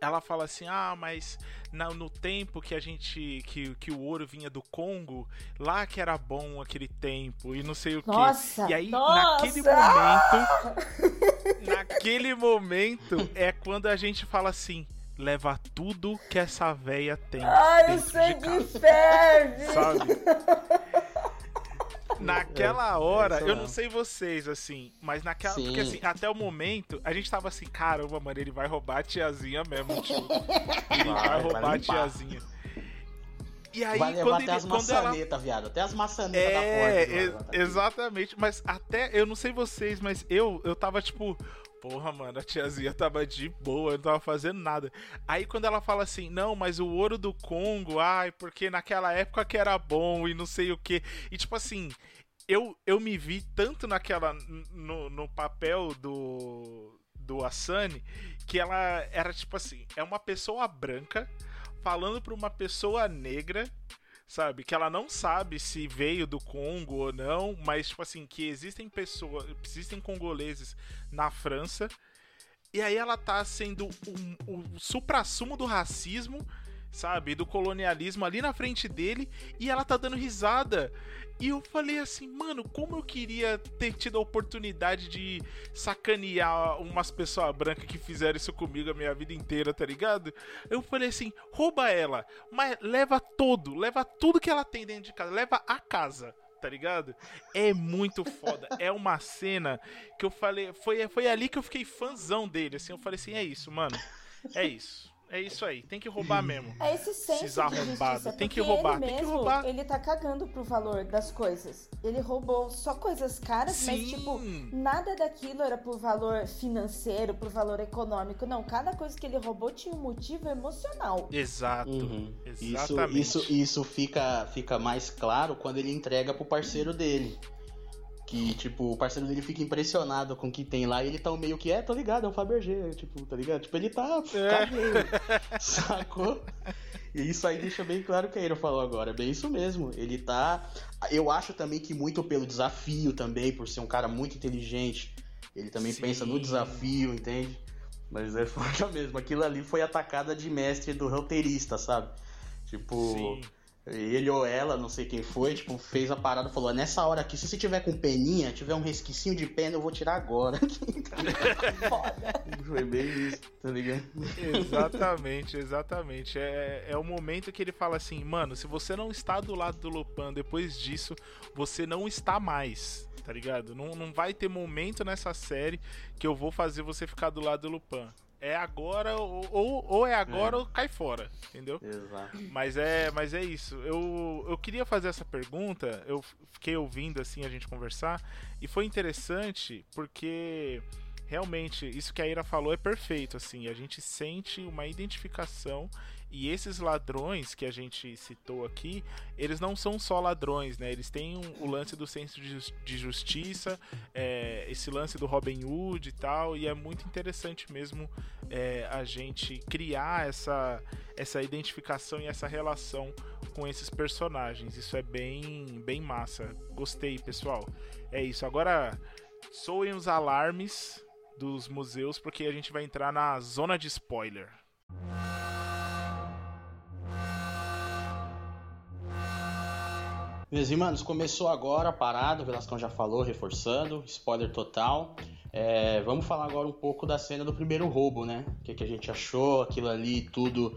ela fala assim: Ah, mas no, no tempo que a gente. Que, que o ouro vinha do Congo, lá que era bom aquele tempo, e não sei o nossa, que. E aí, nossa! naquele momento. [LAUGHS] naquele momento é quando a gente fala assim: leva tudo que essa véia tem. Ai, o sangue ferve! Sabe? [LAUGHS] Naquela É, hora, é eu não sei vocês, assim, mas naquela. Sim. Porque assim, até o momento, a gente tava assim, caramba, mano, ele vai roubar a tiazinha mesmo, tio. [LAUGHS] Ele vai, Vai, roubar vai a tiazinha. E aí, vai levar quando, até ele, as quando ela maçanetas, viado. Até as maçanetas é, da porta. lado, exatamente. Mas até, eu não sei vocês, mas eu, eu tava tipo, porra, mano, a tiazinha tava de boa, não tava fazendo nada. Aí quando ela fala assim, não, mas o ouro do Congo, ai, porque naquela época que era bom e não sei o que. E tipo assim, eu, eu me vi tanto naquela, no, no papel do, do Asani, que ela era tipo assim, é uma pessoa branca falando pra uma pessoa negra sabe? Que ela não sabe se veio do Congo ou não, mas, tipo assim, que existem pessoas, existem congoleses na França, e aí ela tá sendo o, o supra-sumo do racismo, sabe? Do colonialismo ali na frente dele, e ela tá dando risada. E eu falei assim, mano, como eu queria ter tido a oportunidade de sacanear umas pessoas brancas que fizeram isso comigo a minha vida inteira, tá ligado? Eu falei assim, rouba ela, mas leva todo, leva tudo que ela tem dentro de casa, leva a casa. Tá ligado? É muito foda. É uma cena que eu falei. Foi, foi ali que eu fiquei fãzão dele. Assim, eu falei assim: é isso, mano. É isso. É isso aí. Tem que roubar mesmo. É esse senso Esses de arrombados. justiça, Tem que roubar, ele tem que mesmo, roubar. ele tá cagando pro valor das coisas. Ele roubou só coisas caras, mas Sim. tipo, nada daquilo era por valor financeiro, por valor econômico. Não, cada coisa que ele roubou tinha um motivo emocional. Exato. Uhum. Isso, Exatamente. isso, isso fica, fica mais claro quando ele entrega pro parceiro dele. Que, tipo, o parceiro dele fica impressionado com o que tem lá e ele tá meio que, é, tô ligado, é um Fabergé, tipo, tá ligado? Tipo, ele tá, É. caguei, [LAUGHS] sacou? E isso aí deixa bem claro o que a falou agora, é bem isso mesmo. Ele tá. Eu acho também que muito pelo desafio também, por ser um cara muito inteligente, ele também Sim. pensa no desafio, entende? Mas é [LAUGHS] foda mesmo. Aquilo ali foi atacada de mestre do roteirista, sabe? Tipo, Sim. Ele ou ela, não sei quem foi, tipo, fez a parada e falou: nessa hora aqui, se você tiver com peninha, tiver um resquicinho de pena, eu vou tirar agora. [LAUGHS] [LAUGHS] Foda. foi bem isso, tá ligado? Exatamente, exatamente. É, é o momento que ele fala assim, mano, se você não está do lado do Lupin depois disso, você não está mais, tá ligado? Não, não vai ter momento nessa série que eu vou fazer você ficar do lado do Lupin. É agora, ou, ou, ou é agora É. ou cai fora, entendeu? Exato. Mas é, mas é isso. Eu, eu queria fazer essa pergunta, eu fiquei ouvindo assim a gente conversar e foi interessante porque realmente isso que a Ira falou é perfeito assim, a gente sente uma identificação e esses ladrões que a gente citou aqui, eles não são só ladrões, né? Eles têm um- o lance do senso de, de justiça, é, esse lance do Robin Hood e tal, e é muito interessante mesmo é, a gente criar essa, essa identificação e essa relação com esses personagens. Isso é bem, bem massa. Gostei, pessoal. É isso. Agora soem os alarmes dos museus porque a gente vai entrar na zona de spoiler. Meus irmãos, começou agora a parada, o Velascão já falou, reforçando, spoiler total. É, vamos falar agora um pouco da cena do primeiro roubo, né? O que, que a gente achou, aquilo ali, tudo,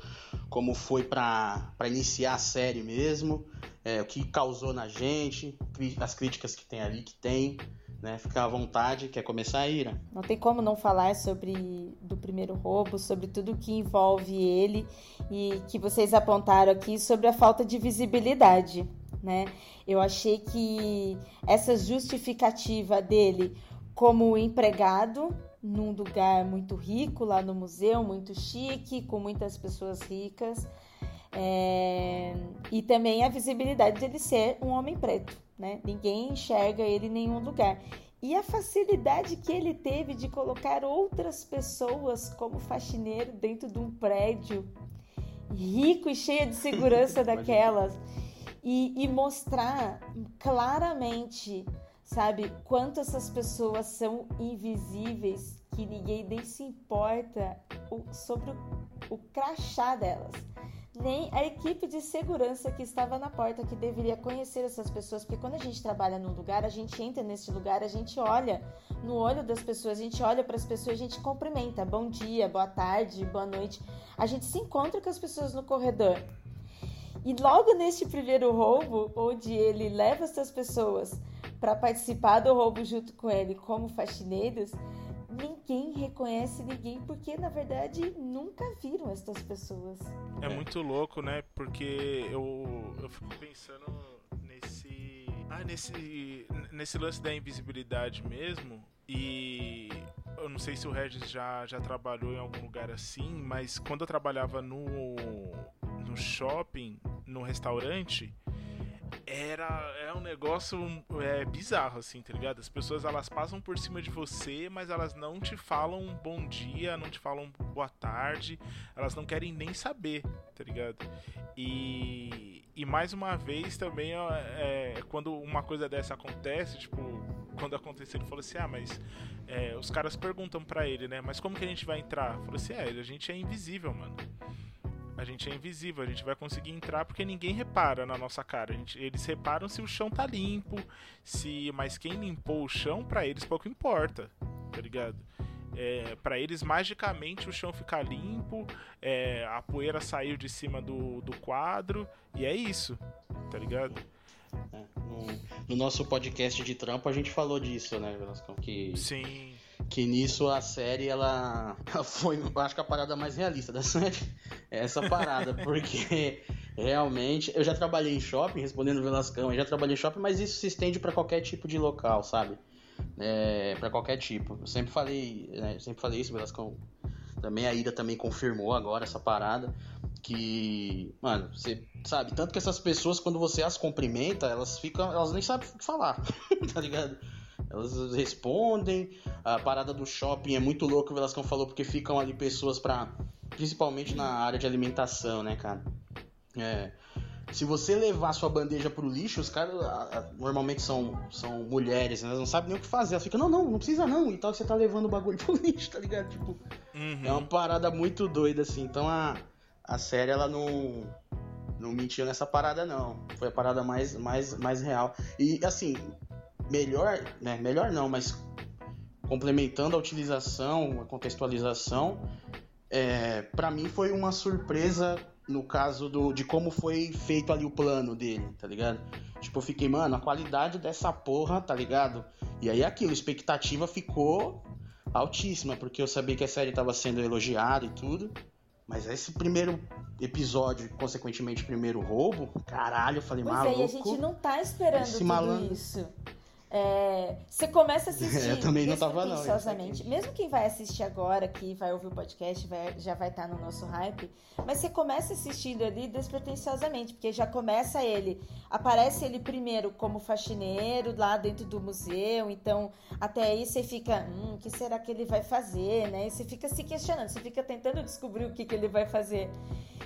como foi pra iniciar a série mesmo, é, o que causou na gente, as críticas que tem ali, que tem, né? Fica à vontade, quer começar, Ira? Não tem como não falar sobre do primeiro roubo, sobre tudo que envolve ele e que vocês apontaram aqui sobre a falta de visibilidade, né? Eu achei que essa justificativa dele como empregado num lugar muito rico lá no museu, muito chique, com muitas pessoas ricas, é, e também a visibilidade dele ser um homem preto, né? Ninguém enxerga ele em nenhum lugar. E a facilidade que ele teve de colocar outras pessoas como faxineiro dentro de um prédio rico e cheio de segurança [LAUGHS] daquelas e, e mostrar claramente, sabe, quanto essas pessoas são invisíveis que ninguém nem se importa o- sobre o, o crachá delas. nem a equipe de segurança que estava na porta, que deveria conhecer essas pessoas, porque quando a gente trabalha num lugar, a gente entra nesse lugar, a gente olha no olho das pessoas, a gente olha para as pessoas, a gente cumprimenta, bom dia, boa tarde, boa noite. A gente se encontra com as pessoas no corredor. E logo neste primeiro roubo, onde ele leva essas pessoas para participar do roubo junto com ele como faxineiros, ninguém reconhece ninguém porque na verdade nunca viram essas pessoas. É muito louco, né? Porque eu, eu fico pensando nesse. Ah, nesse. Nesse lance da invisibilidade mesmo. E eu não sei se o Regis já, já trabalhou em algum lugar assim, mas quando eu trabalhava no, no shopping, no restaurante, era é um negócio é, bizarro, assim, tá ligado? As pessoas elas passam por cima de você, mas elas não te falam bom dia, não te falam boa tarde, elas não querem nem saber, tá ligado? E, e mais uma vez também é, quando uma coisa dessa acontece, tipo, quando aconteceu, ele falou assim: ah, mas é, os caras perguntam para ele, né? Mas como que a gente vai entrar? Falou assim: é, a gente é invisível, mano a gente é invisível, a gente vai conseguir entrar porque ninguém repara na nossa cara. Gente, eles reparam se o chão tá limpo, se mas quem limpou o chão para eles pouco importa, tá ligado? É, para eles magicamente o chão ficar limpo, é, a poeira saiu de cima do, do quadro e é isso, tá ligado? É, no, no, nosso podcast de trampo a gente falou disso, né, Velascão? Que Sim que nisso a série ela, ela foi, acho que a parada mais realista da [LAUGHS] série é essa parada, porque realmente eu já trabalhei em shopping, respondendo o Velascão, eu já trabalhei em shopping, mas isso se estende para qualquer tipo de local, sabe? É, para qualquer tipo. Eu sempre falei, né, sempre falei isso, Velascão. Também a Ida também confirmou agora essa parada que, mano, você sabe, tanto que essas pessoas quando você as cumprimenta, elas ficam, elas nem sabem o que falar, [LAUGHS] tá ligado? Elas respondem. A parada do shopping é muito louco, o Velascão falou, porque ficam ali pessoas para Principalmente na área de alimentação, né, cara? É. Se você levar sua bandeja pro lixo, os caras normalmente são, são mulheres, né? elas não sabem nem o que fazer. Elas ficam, não, não, não precisa não. E tal, você tá levando o bagulho [LAUGHS] pro lixo, tá ligado? Tipo, uhum. é uma parada muito doida, assim. Então a, a série, ela não, não mentiu nessa parada, não. Foi a parada mais, mais, mais real. E, assim, melhor, né? Melhor não, mas complementando a utilização, a contextualização, é, para mim foi uma surpresa no caso do, de como foi feito ali o plano dele, tá ligado? Tipo, eu fiquei, mano, a qualidade dessa porra, tá ligado? E aí aquilo, a expectativa ficou altíssima, porque eu sabia que a série tava sendo elogiada e tudo. Mas esse primeiro episódio, consequentemente, primeiro roubo, caralho, eu falei, pois maluco. É, e a gente não tá esperando tudo malandro... isso. É, você começa a [LAUGHS] assistir eu também não tava não, mesmo quem vai assistir agora, que vai ouvir o podcast, vai, já vai estar tá no nosso hype, mas você começa assistindo ali despretensiosamente, porque já começa ele, aparece ele primeiro como faxineiro lá dentro do museu, então até aí você fica, hum, o que será que ele vai fazer, né? E você fica se questionando, você fica tentando descobrir o que, que ele vai fazer.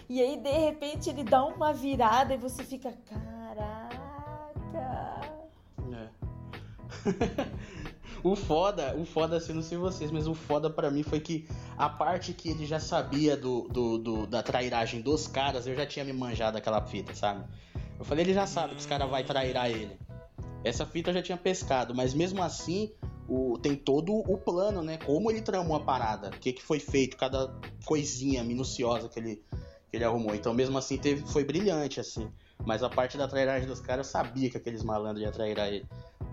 E aí, de repente, ele dá uma virada e você fica, caraca [LAUGHS] o foda, o foda, assim, não sei vocês, mas o foda para mim foi que a parte que ele já sabia do, do, do, da trairagem dos caras, eu já tinha me manjado aquela fita, sabe? Eu falei, ele já sabe que os caras vão trairar ele. Essa fita eu já tinha pescado, mas mesmo assim, o, tem todo o plano, né? Como ele tramou a parada, o que, que foi feito, cada coisinha minuciosa que ele, que ele arrumou. Então, mesmo assim, teve, foi brilhante, assim. Mas a parte da trairagem dos caras, eu sabia que aqueles malandros iam trairar ele.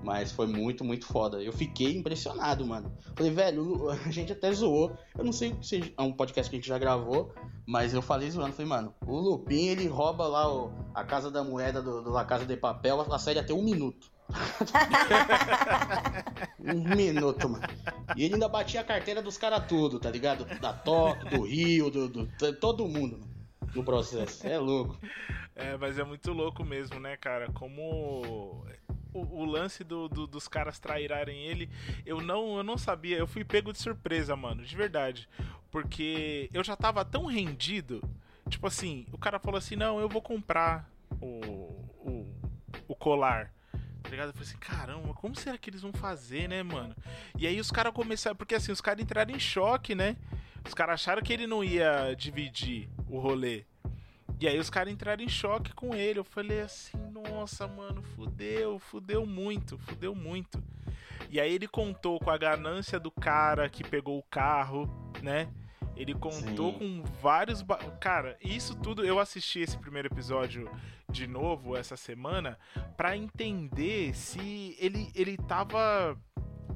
Mas foi muito, muito foda. Eu fiquei impressionado, mano. Falei, velho, [LAUGHS] a gente até zoou. Eu não sei se é um podcast que a gente já gravou, mas eu falei zoando. Falei, mano, o Lupin ele rouba lá o, a Casa da Moeda do, do La Casa de Papel, a série até um minuto. [LAUGHS] um minuto, mano. E ele ainda batia a carteira dos caras tudo, tá ligado? Da Tóquio, do Rio, do, do, do todo mundo mano, no processo. É louco. É, mas é muito louco mesmo, né, cara? Como o, o lance do, do, dos caras trairarem ele, eu não, eu não sabia. Eu fui pego de surpresa, mano, de verdade. Porque eu já tava tão rendido. Tipo assim, o cara falou assim: não, eu vou comprar o, o, o colar. Tá ligado? Eu falei assim, caramba, como será que eles vão fazer, né, mano? E aí os caras começaram. Porque assim, os caras entraram em choque, né? Os caras acharam que ele não ia dividir o rolê. E aí os caras entraram em choque com ele. Eu falei assim, nossa, mano, fudeu, fudeu muito, fudeu muito. E aí ele contou com a ganância do cara que pegou o carro, né? Ele contou Sim. com vários. Ba... Cara, isso tudo. Eu assisti esse primeiro episódio de novo essa semana para entender se ele, ele tava.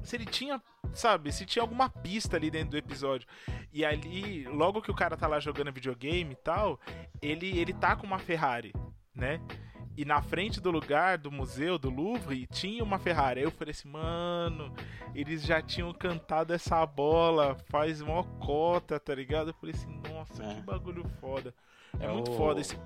Se ele tinha. Sabe, se tinha alguma pista ali dentro do episódio. E ali, logo que o cara tá lá jogando videogame e tal, ele, ele tá com uma Ferrari, né? E na frente do lugar do museu do Louvre tinha uma Ferrari. Aí eu falei assim, mano, eles já tinham cantado essa bola faz uma cota, tá ligado? Eu falei assim, nossa, é. que bagulho foda. É, é muito o... foda esse.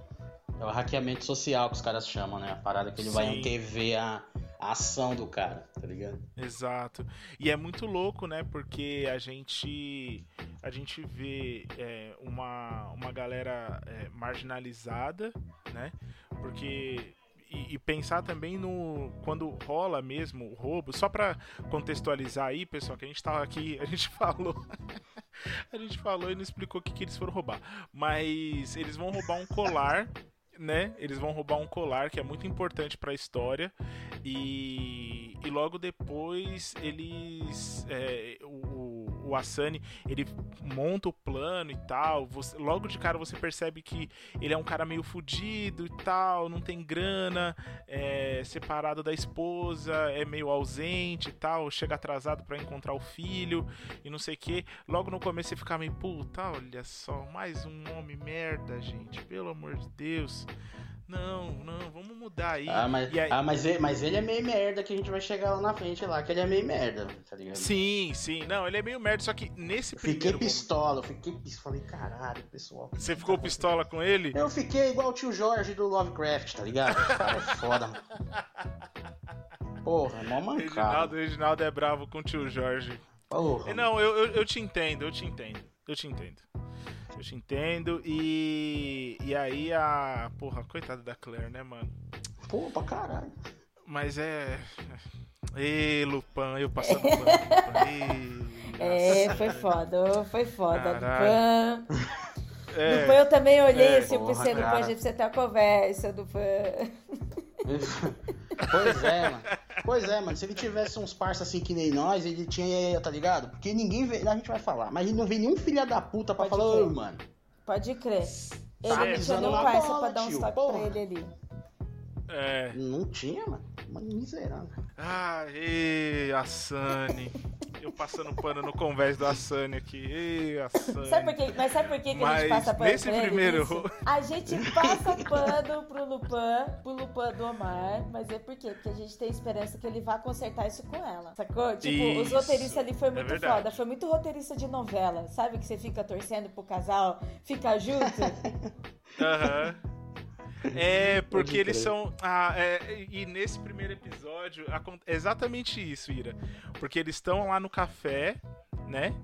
É o hackeamento social que os caras chamam, né? A parada que ele Sim. vai antever a, a ação do cara, tá ligado? Exato. E é muito louco, né? Porque a gente a gente vê é, uma, uma galera é, marginalizada, né? Porque e, e, pensar também no quando rola mesmo o roubo, só para contextualizar aí, pessoal, que a gente tava aqui, a gente [LAUGHS] falou a gente falou e não explicou o que, que eles foram roubar. Mas eles vão roubar um colar, né? Eles vão roubar um colar que é muito importante para a história e, e logo depois eles é, o, o Asani, ele monta o plano e tal. Você, logo de cara você percebe que ele é um cara meio fudido e tal, não tem grana, é separado da esposa, é meio ausente e tal, chega atrasado para encontrar o filho e não sei o que. Logo no começo você fica meio, puta, olha só, mais um homem merda, gente, pelo amor de Deus. Não, não, vamos mudar aí. Ah, mas, aí... ah, mas, ele, mas ele é meio merda que a gente vai chegar lá na frente lá, que ele é meio merda, tá ligado? Sim, sim. Não, ele é meio merda, só que nesse primeiro... Fiquei pistola, fiquei pistola. Falei, caralho, pessoal. Você ficou pistola com ele? Eu fiquei igual o tio Jorge do Lovecraft, tá ligado? Cara é foda, mano. Porra, é mó mancado. Reginaldo, Reginaldo é bravo com o tio Jorge. Porra. Não, eu, eu, eu te entendo, eu te entendo. Eu te entendo. Eu te entendo. E. E aí a. Porra, coitada da Claire, né, mano? Pô, pra caralho. Mas é. Ê, Lupin, eu passando pano. Lupin. [LAUGHS] É, foi foda, foi foda. Lupin. É. Lupin eu também olhei é, assim, eu pensei, Lupin, a gente precisa ter uma conversa, Lupin. [LAUGHS] Pois é, mano. Pois é, mano. Se ele tivesse uns parça assim que nem nós, ele tinha, tá ligado? Porque ninguém vê. A gente vai falar, mas ele não vê nenhum filho da puta pra Pode falar, ô, mano. Pode crer. Ele tá não tinha nenhum parça pra dar um toque pra ele ali. É. Não tinha, mano. Mano, miserável. Ah, e a Sunny. Eu passando pano no convés do Asani aqui. Ei. Sabe por quê? Mas sabe por quê que Mas a gente passa pano nesse primeiro... A gente passa pano pro Lupin, pro Lupin do Omar, mas é por quê? Porque a gente tem esperança que ele vá consertar isso com ela. Sacou? Tipo, isso. os roteiristas ali foi é muito é foda. Foi muito roteirista de novela. Sabe que você fica torcendo pro casal ficar junto? [LAUGHS] Aham. É, porque eles são. Ah, é, e nesse primeiro episódio, é exatamente isso, Ira. Porque eles estão lá no café, né?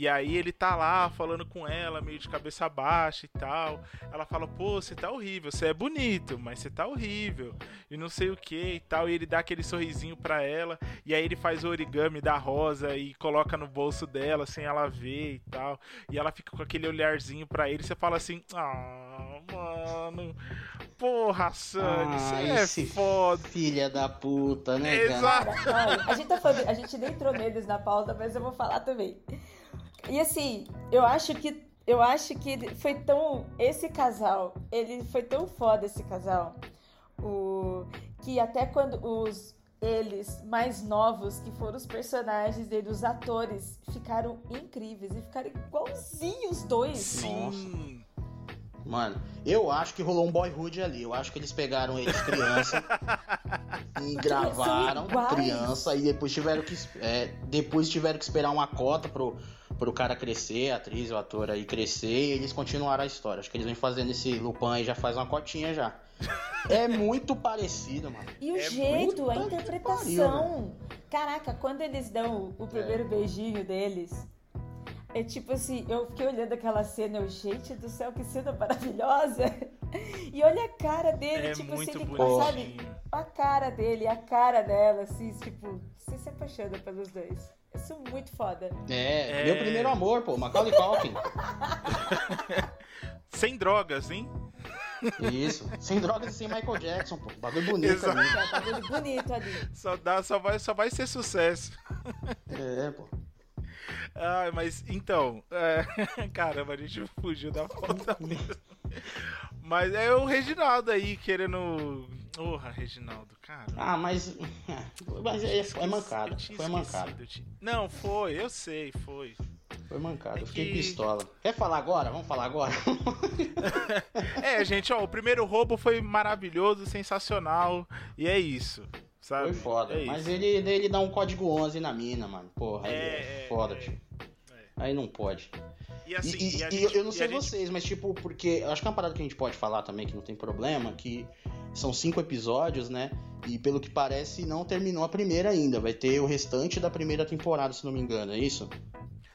E aí ele tá lá falando com ela, meio de cabeça baixa e tal. Ela fala, pô, você tá horrível, você é bonito, mas você tá horrível. E não sei o que e tal. E ele dá aquele sorrisinho pra ela. E aí ele faz o origami da rosa e coloca no bolso dela sem ela ver e tal. E ela fica com aquele olharzinho pra ele. E você fala assim, ah, mano. Porra, Sunny, você ah, é foda. Filha da puta, né, Exato. Cara? a, gente tá falando, a gente nem entrou neles na pauta, mas eu vou falar também. E assim, eu acho que eu acho que foi tão esse casal, ele foi tão foda esse casal, o que até quando os eles mais novos, que foram os personagens dele, os atores, ficaram incríveis e ficaram igualzinhos os dois. Sim. Nossa. Mano, eu acho que rolou um boyhood ali. Eu acho que eles pegaram eles criança [LAUGHS] e gravaram criança e depois tiveram que é, depois tiveram que esperar uma cota pro, pro cara crescer, a atriz, o ator aí crescer e eles continuaram a história. Acho que eles vêm fazendo esse Lupin aí já faz uma cotinha já. [LAUGHS] É muito parecido, mano. E o é jeito, a interpretação. Pariu, Caraca, quando eles dão o primeiro é. beijinho deles é tipo assim, eu fiquei olhando aquela cena, eu, gente do céu, que cena maravilhosa! E olha a cara dele, é tipo assim, ele, sabe? A cara dele, a cara dela, assim, tipo, você se apaixona pelos dois. Isso é muito foda. É, é... meu primeiro amor, pô, Macaulay Culkin. [LAUGHS] Sem drogas, hein? Isso. Sem drogas e sem Michael Jackson, pô. Bagulho bonito Exato. ali. Bagulho bonito ali. Só, dá, só, vai, só vai ser sucesso. É, pô. Ah, mas então, é, [LAUGHS] caramba, a gente fugiu da foto [LAUGHS] mesmo. Mas é o Reginaldo aí querendo. Porra, Reginaldo, cara. Ah, mas. [LAUGHS] Mas é, mancada. Foi mancada. esquecido, eu tinha- Não, foi, eu sei, foi. Foi mancada. É Eu fiquei que- pistola. Quer falar agora? Vamos falar agora? É, gente, ó, o primeiro roubo foi maravilhoso, sensacional, e é isso, sabe? Foi foda. É mas ele, ele dá um código 11 na mina, mano. Porra, aí É, é, foda, é, tio. é. Aí não pode. E assim, e, e- gente- eu não sei a gente- vocês, mas tipo, porque acho que é uma parada que a gente pode falar também, que não tem problema, que são cinco episódios, né? E pelo que parece, não terminou a primeira ainda. Vai ter o restante da primeira temporada, se não me engano, é isso?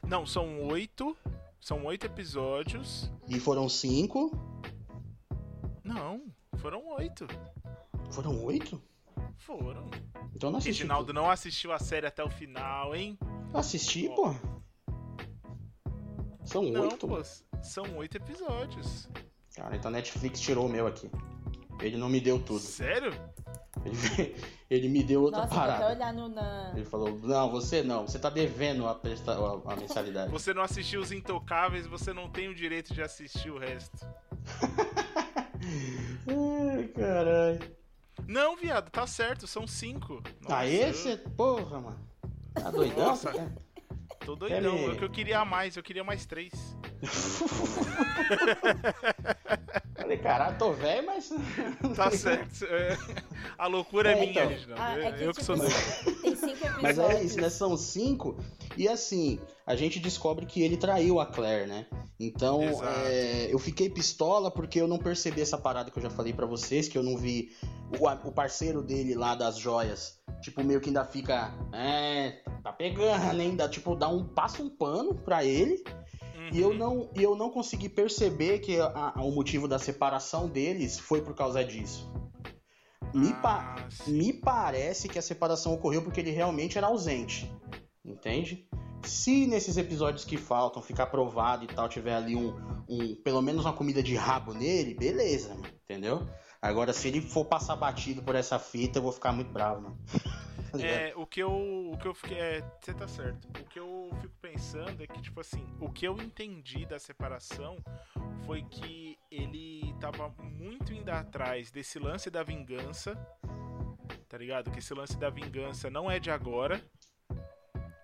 Não, são oito. São oito episódios. E foram cinco. Não, foram oito. Foram oito? Foram. Então não assisti. Reginaldo não assistiu a série até o final, hein? Assisti, pô. São Não, oito? pô, são oito episódios. Cara, então a Netflix tirou o meu aqui. Ele não me deu tudo. Sério? Ele, [LAUGHS] ele me deu outra Nossa, vou até parada. olhar no, na... Ele falou: Não, você não, você tá devendo a, presta... a, a mensalidade. Você não assistiu Os Intocáveis, você não tem o direito de assistir o resto. [LAUGHS] Ai, caralho. Não, viado, tá certo, são cinco. Nossa, Aê, você. Porra, mano. Tá doidão? Nossa. Tô doidão, é que eu queria mais, eu queria mais três. [LAUGHS] Falei, caralho, tô velho, mas. [LAUGHS] Tá certo. é. A loucura é, É, minha, então. Reginaldo. Ah, é que, eu que tipo, sou doido. tem cinco episódios. Mas é isso, né? São cinco. E assim, a gente descobre que ele traiu a Claire, né? Então, é, eu fiquei pistola porque eu não percebi essa parada que eu já falei pra vocês, que eu não vi o, o parceiro dele lá das joias. Tipo, meio que ainda fica. É, tá pegando, ainda. Tipo, dá um. Passa um pano pra ele. E eu Uhum. não, eu não consegui perceber que a- a- o motivo da separação deles foi por causa disso. Me, pa- Ah, me parece que a separação ocorreu porque ele realmente era ausente. Entende? Se nesses episódios que faltam ficar provado e tal, tiver ali um, um pelo menos uma comida de rabo nele, beleza, mano, entendeu? Agora, se ele for passar batido por essa fita, eu vou ficar muito bravo, mano. [LAUGHS] Tá? É, o que eu. O que eu fiquei. É, você tá certo. O que eu fico pensando é que, tipo assim, o que eu entendi da separação foi que ele tava muito indo atrás desse lance da vingança. Tá ligado? Que esse lance da vingança não é de agora.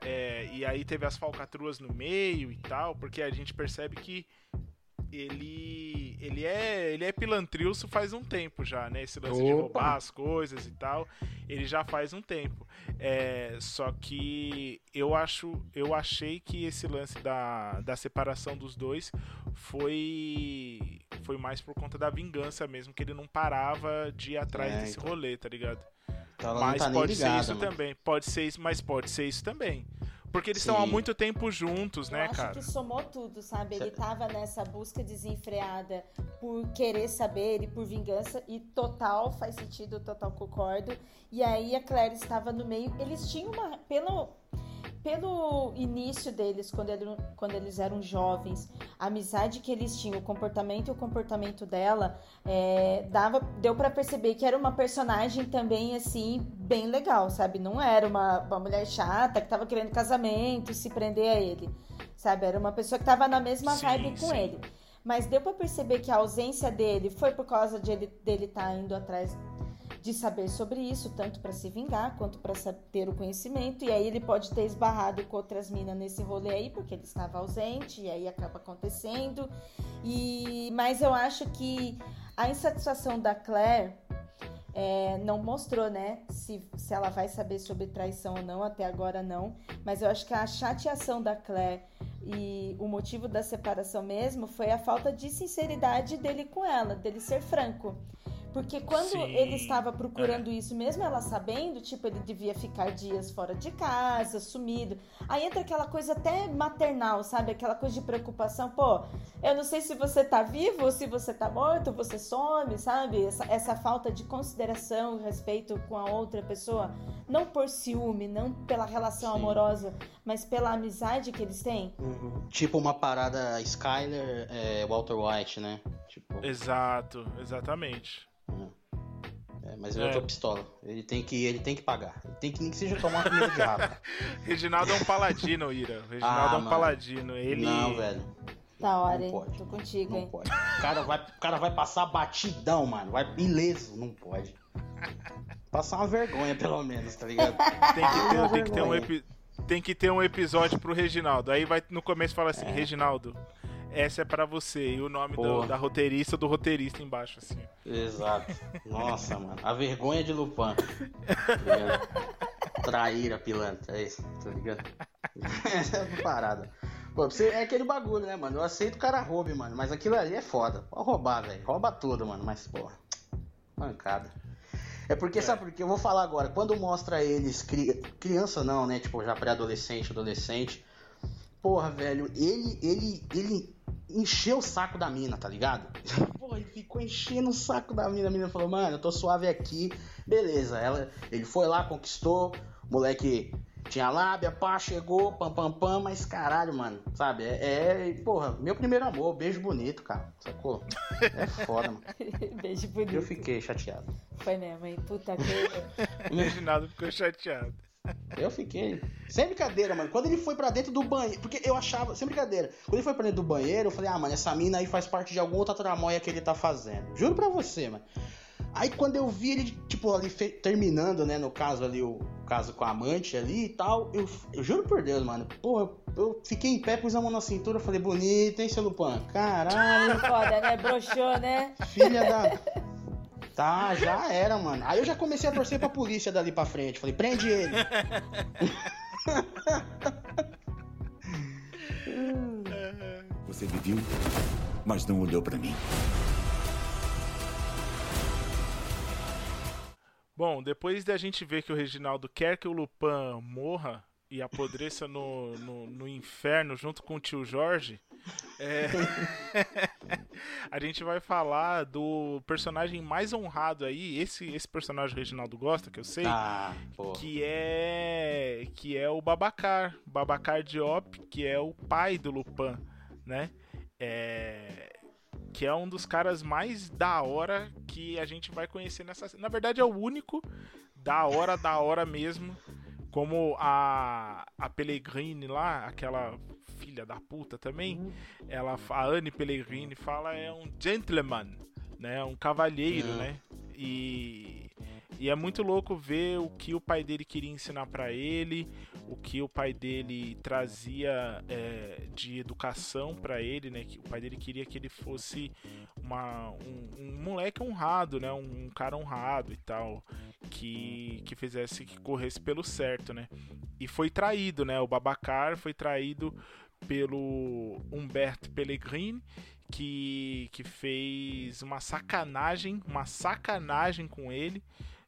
É, e aí teve as falcatruas no meio e tal, porque a gente percebe que ele ele é ele é pilantrilso faz um tempo já, né? Esse lance de Opa! roubar as coisas e tal, ele já faz um tempo. É, só que eu acho eu achei que esse lance da, da separação dos dois foi foi mais por conta da vingança mesmo, que ele não parava de ir atrás É, desse então. rolê, tá ligado? Ela não Mas tá pode ser ligada, isso mano. também. Pode ser isso, mas pode ser isso também. Porque eles estão há muito tempo juntos, Eu né, acho cara? que somou tudo, sabe? Ele tava nessa busca desenfreada por querer saber e por vingança, e total faz sentido, total concordo. E aí a Claire estava no meio. Eles tinham uma. Pelo, pelo início deles, quando, ele, quando eles eram jovens, a amizade que eles tinham, o comportamento e o comportamento dela, é, dava, deu pra perceber que era uma personagem também, assim, bem legal, sabe? Não era uma, uma mulher chata que tava querendo casamento e se prender a ele, sabe? Era uma pessoa que tava na mesma Sim, vibe com sim. ele. Mas deu pra perceber que a ausência dele foi por causa de ele, dele estar indo atrás de saber sobre isso, tanto para se vingar quanto para ter o conhecimento. E aí ele pode ter esbarrado com outras minas nesse rolê aí, porque ele estava ausente, e aí acaba acontecendo. E mas eu acho que a insatisfação da Claire é, não mostrou, né, se, se ela vai saber sobre traição ou não, até agora não. Mas eu acho que a chateação da Claire e o motivo da separação mesmo foi a falta de sinceridade dele com ela, dele ser franco. Porque quando Sim, ele estava procurando isso, mesmo ela sabendo, tipo, ele devia ficar dias fora de casa, sumido. Aí entra aquela coisa até maternal, sabe? Aquela coisa de preocupação. Pô, eu não sei se você tá vivo ou se você tá morto, você some, sabe? Essa, essa falta de consideração e respeito com a outra pessoa. Não por ciúme, não pela relação Sim. amorosa, mas pela amizade que eles têm. Tipo uma parada Skyler, é, Walter White, né? Tipo, Exato, exatamente. É, mas eu É. tô pistola. Ele tem que, ele tem que pagar. Ele tem que nem que seja tomar comida de rato. [LAUGHS] Reginaldo é um paladino, Ira. Reginaldo Ah, é um mano. paladino. Ele. Não, velho. Da hora, Não hein? pode. Tô contigo, Não hein? pode. O cara vai, o cara vai passar batidão, mano. Vai ileso. Não pode. Passar uma vergonha, pelo menos, tá ligado? [LAUGHS] Tem que ter, tem que ter um vergonha. epi- tem que ter um episódio pro Reginaldo. Aí vai no começo fala É. assim, Reginaldo, essa é pra você. E o nome do- da roteirista do roteirista embaixo, assim. Exato. Nossa, mano. A vergonha de Lupin. Tá [LAUGHS] ligado? Traíra, pilantra. É isso, tá ligado? Essa [LAUGHS] é parada. Pô, você, é aquele bagulho, né, mano? Eu aceito o cara roube, mano. Mas aquilo ali é foda. Pode roubar, velho. Rouba tudo, mano. Mas, porra. Mancada. É porque, sabe por quê? Eu vou falar agora. Quando mostra eles, cri- criança não, né? Tipo, já pré-adolescente, adolescente. Porra, velho, ele, ele, ele encheu o saco da mina, tá ligado? [LAUGHS] Porra, ele ficou enchendo o saco da mina. A mina falou, mano, eu tô suave aqui. Beleza, ela, ele foi lá, conquistou. O moleque tinha lábia, pá, chegou, pam, pam, pam. Mas caralho, mano, sabe? É, é porra, meu primeiro amor, beijo bonito, cara. Sacou? É foda, mano. [LAUGHS] Beijo bonito. Eu fiquei chateado. Foi mesmo, hein? Puta que. O Reginaldo [LAUGHS] ficou chateado. Eu fiquei. Sem brincadeira, mano. Quando ele foi pra dentro do banheiro. Porque eu achava. Sem brincadeira. Quando ele foi pra dentro do banheiro, eu falei, ah, mano, essa mina aí faz parte de alguma outra tramóia que ele tá fazendo. Juro pra você, mano. Aí quando eu vi ele, tipo, ali fe- terminando, né, no caso ali, o caso com a amante ali e tal, eu, eu juro por Deus, mano, porra, eu fiquei em pé, pus a mão na cintura, falei, bonito, hein, seu Lupan? Caralho, [LAUGHS] Foda, né? Broxou, né? filha da... Tá, já era, mano. Aí eu já comecei a torcer pra polícia dali pra frente, falei, prende ele. [LAUGHS] Você me viu, mas não olhou pra mim. Bom, depois da gente ver que o Reginaldo quer que o Lupin morra e apodreça no, no, no inferno junto com o tio Jorge, é, [LAUGHS] a gente vai falar do personagem mais honrado aí, esse, esse personagem o Reginaldo gosta, que eu sei, Ah, que é que é o Babacar, Babacar Diop, que é o pai do Lupin, né? É, que é um dos caras mais da hora que a gente vai conhecer nessa, na verdade é o único da hora da hora mesmo, como a a Pellegrini lá, aquela filha da puta também, ela a Anne Pellegrini fala é um gentleman, né? Um cavalheiro, Uhum. né? E e é muito louco ver o que o pai dele queria ensinar pra ele, o que o pai dele trazia é, de educação pra ele, né? O pai dele queria que ele fosse uma, um, um moleque honrado, né? Um, um cara honrado e tal, que, que fizesse que corresse pelo certo, né? E foi traído, né? O Babacar foi traído pelo Humberto Pellegrini, que, que fez uma sacanagem, uma sacanagem com ele,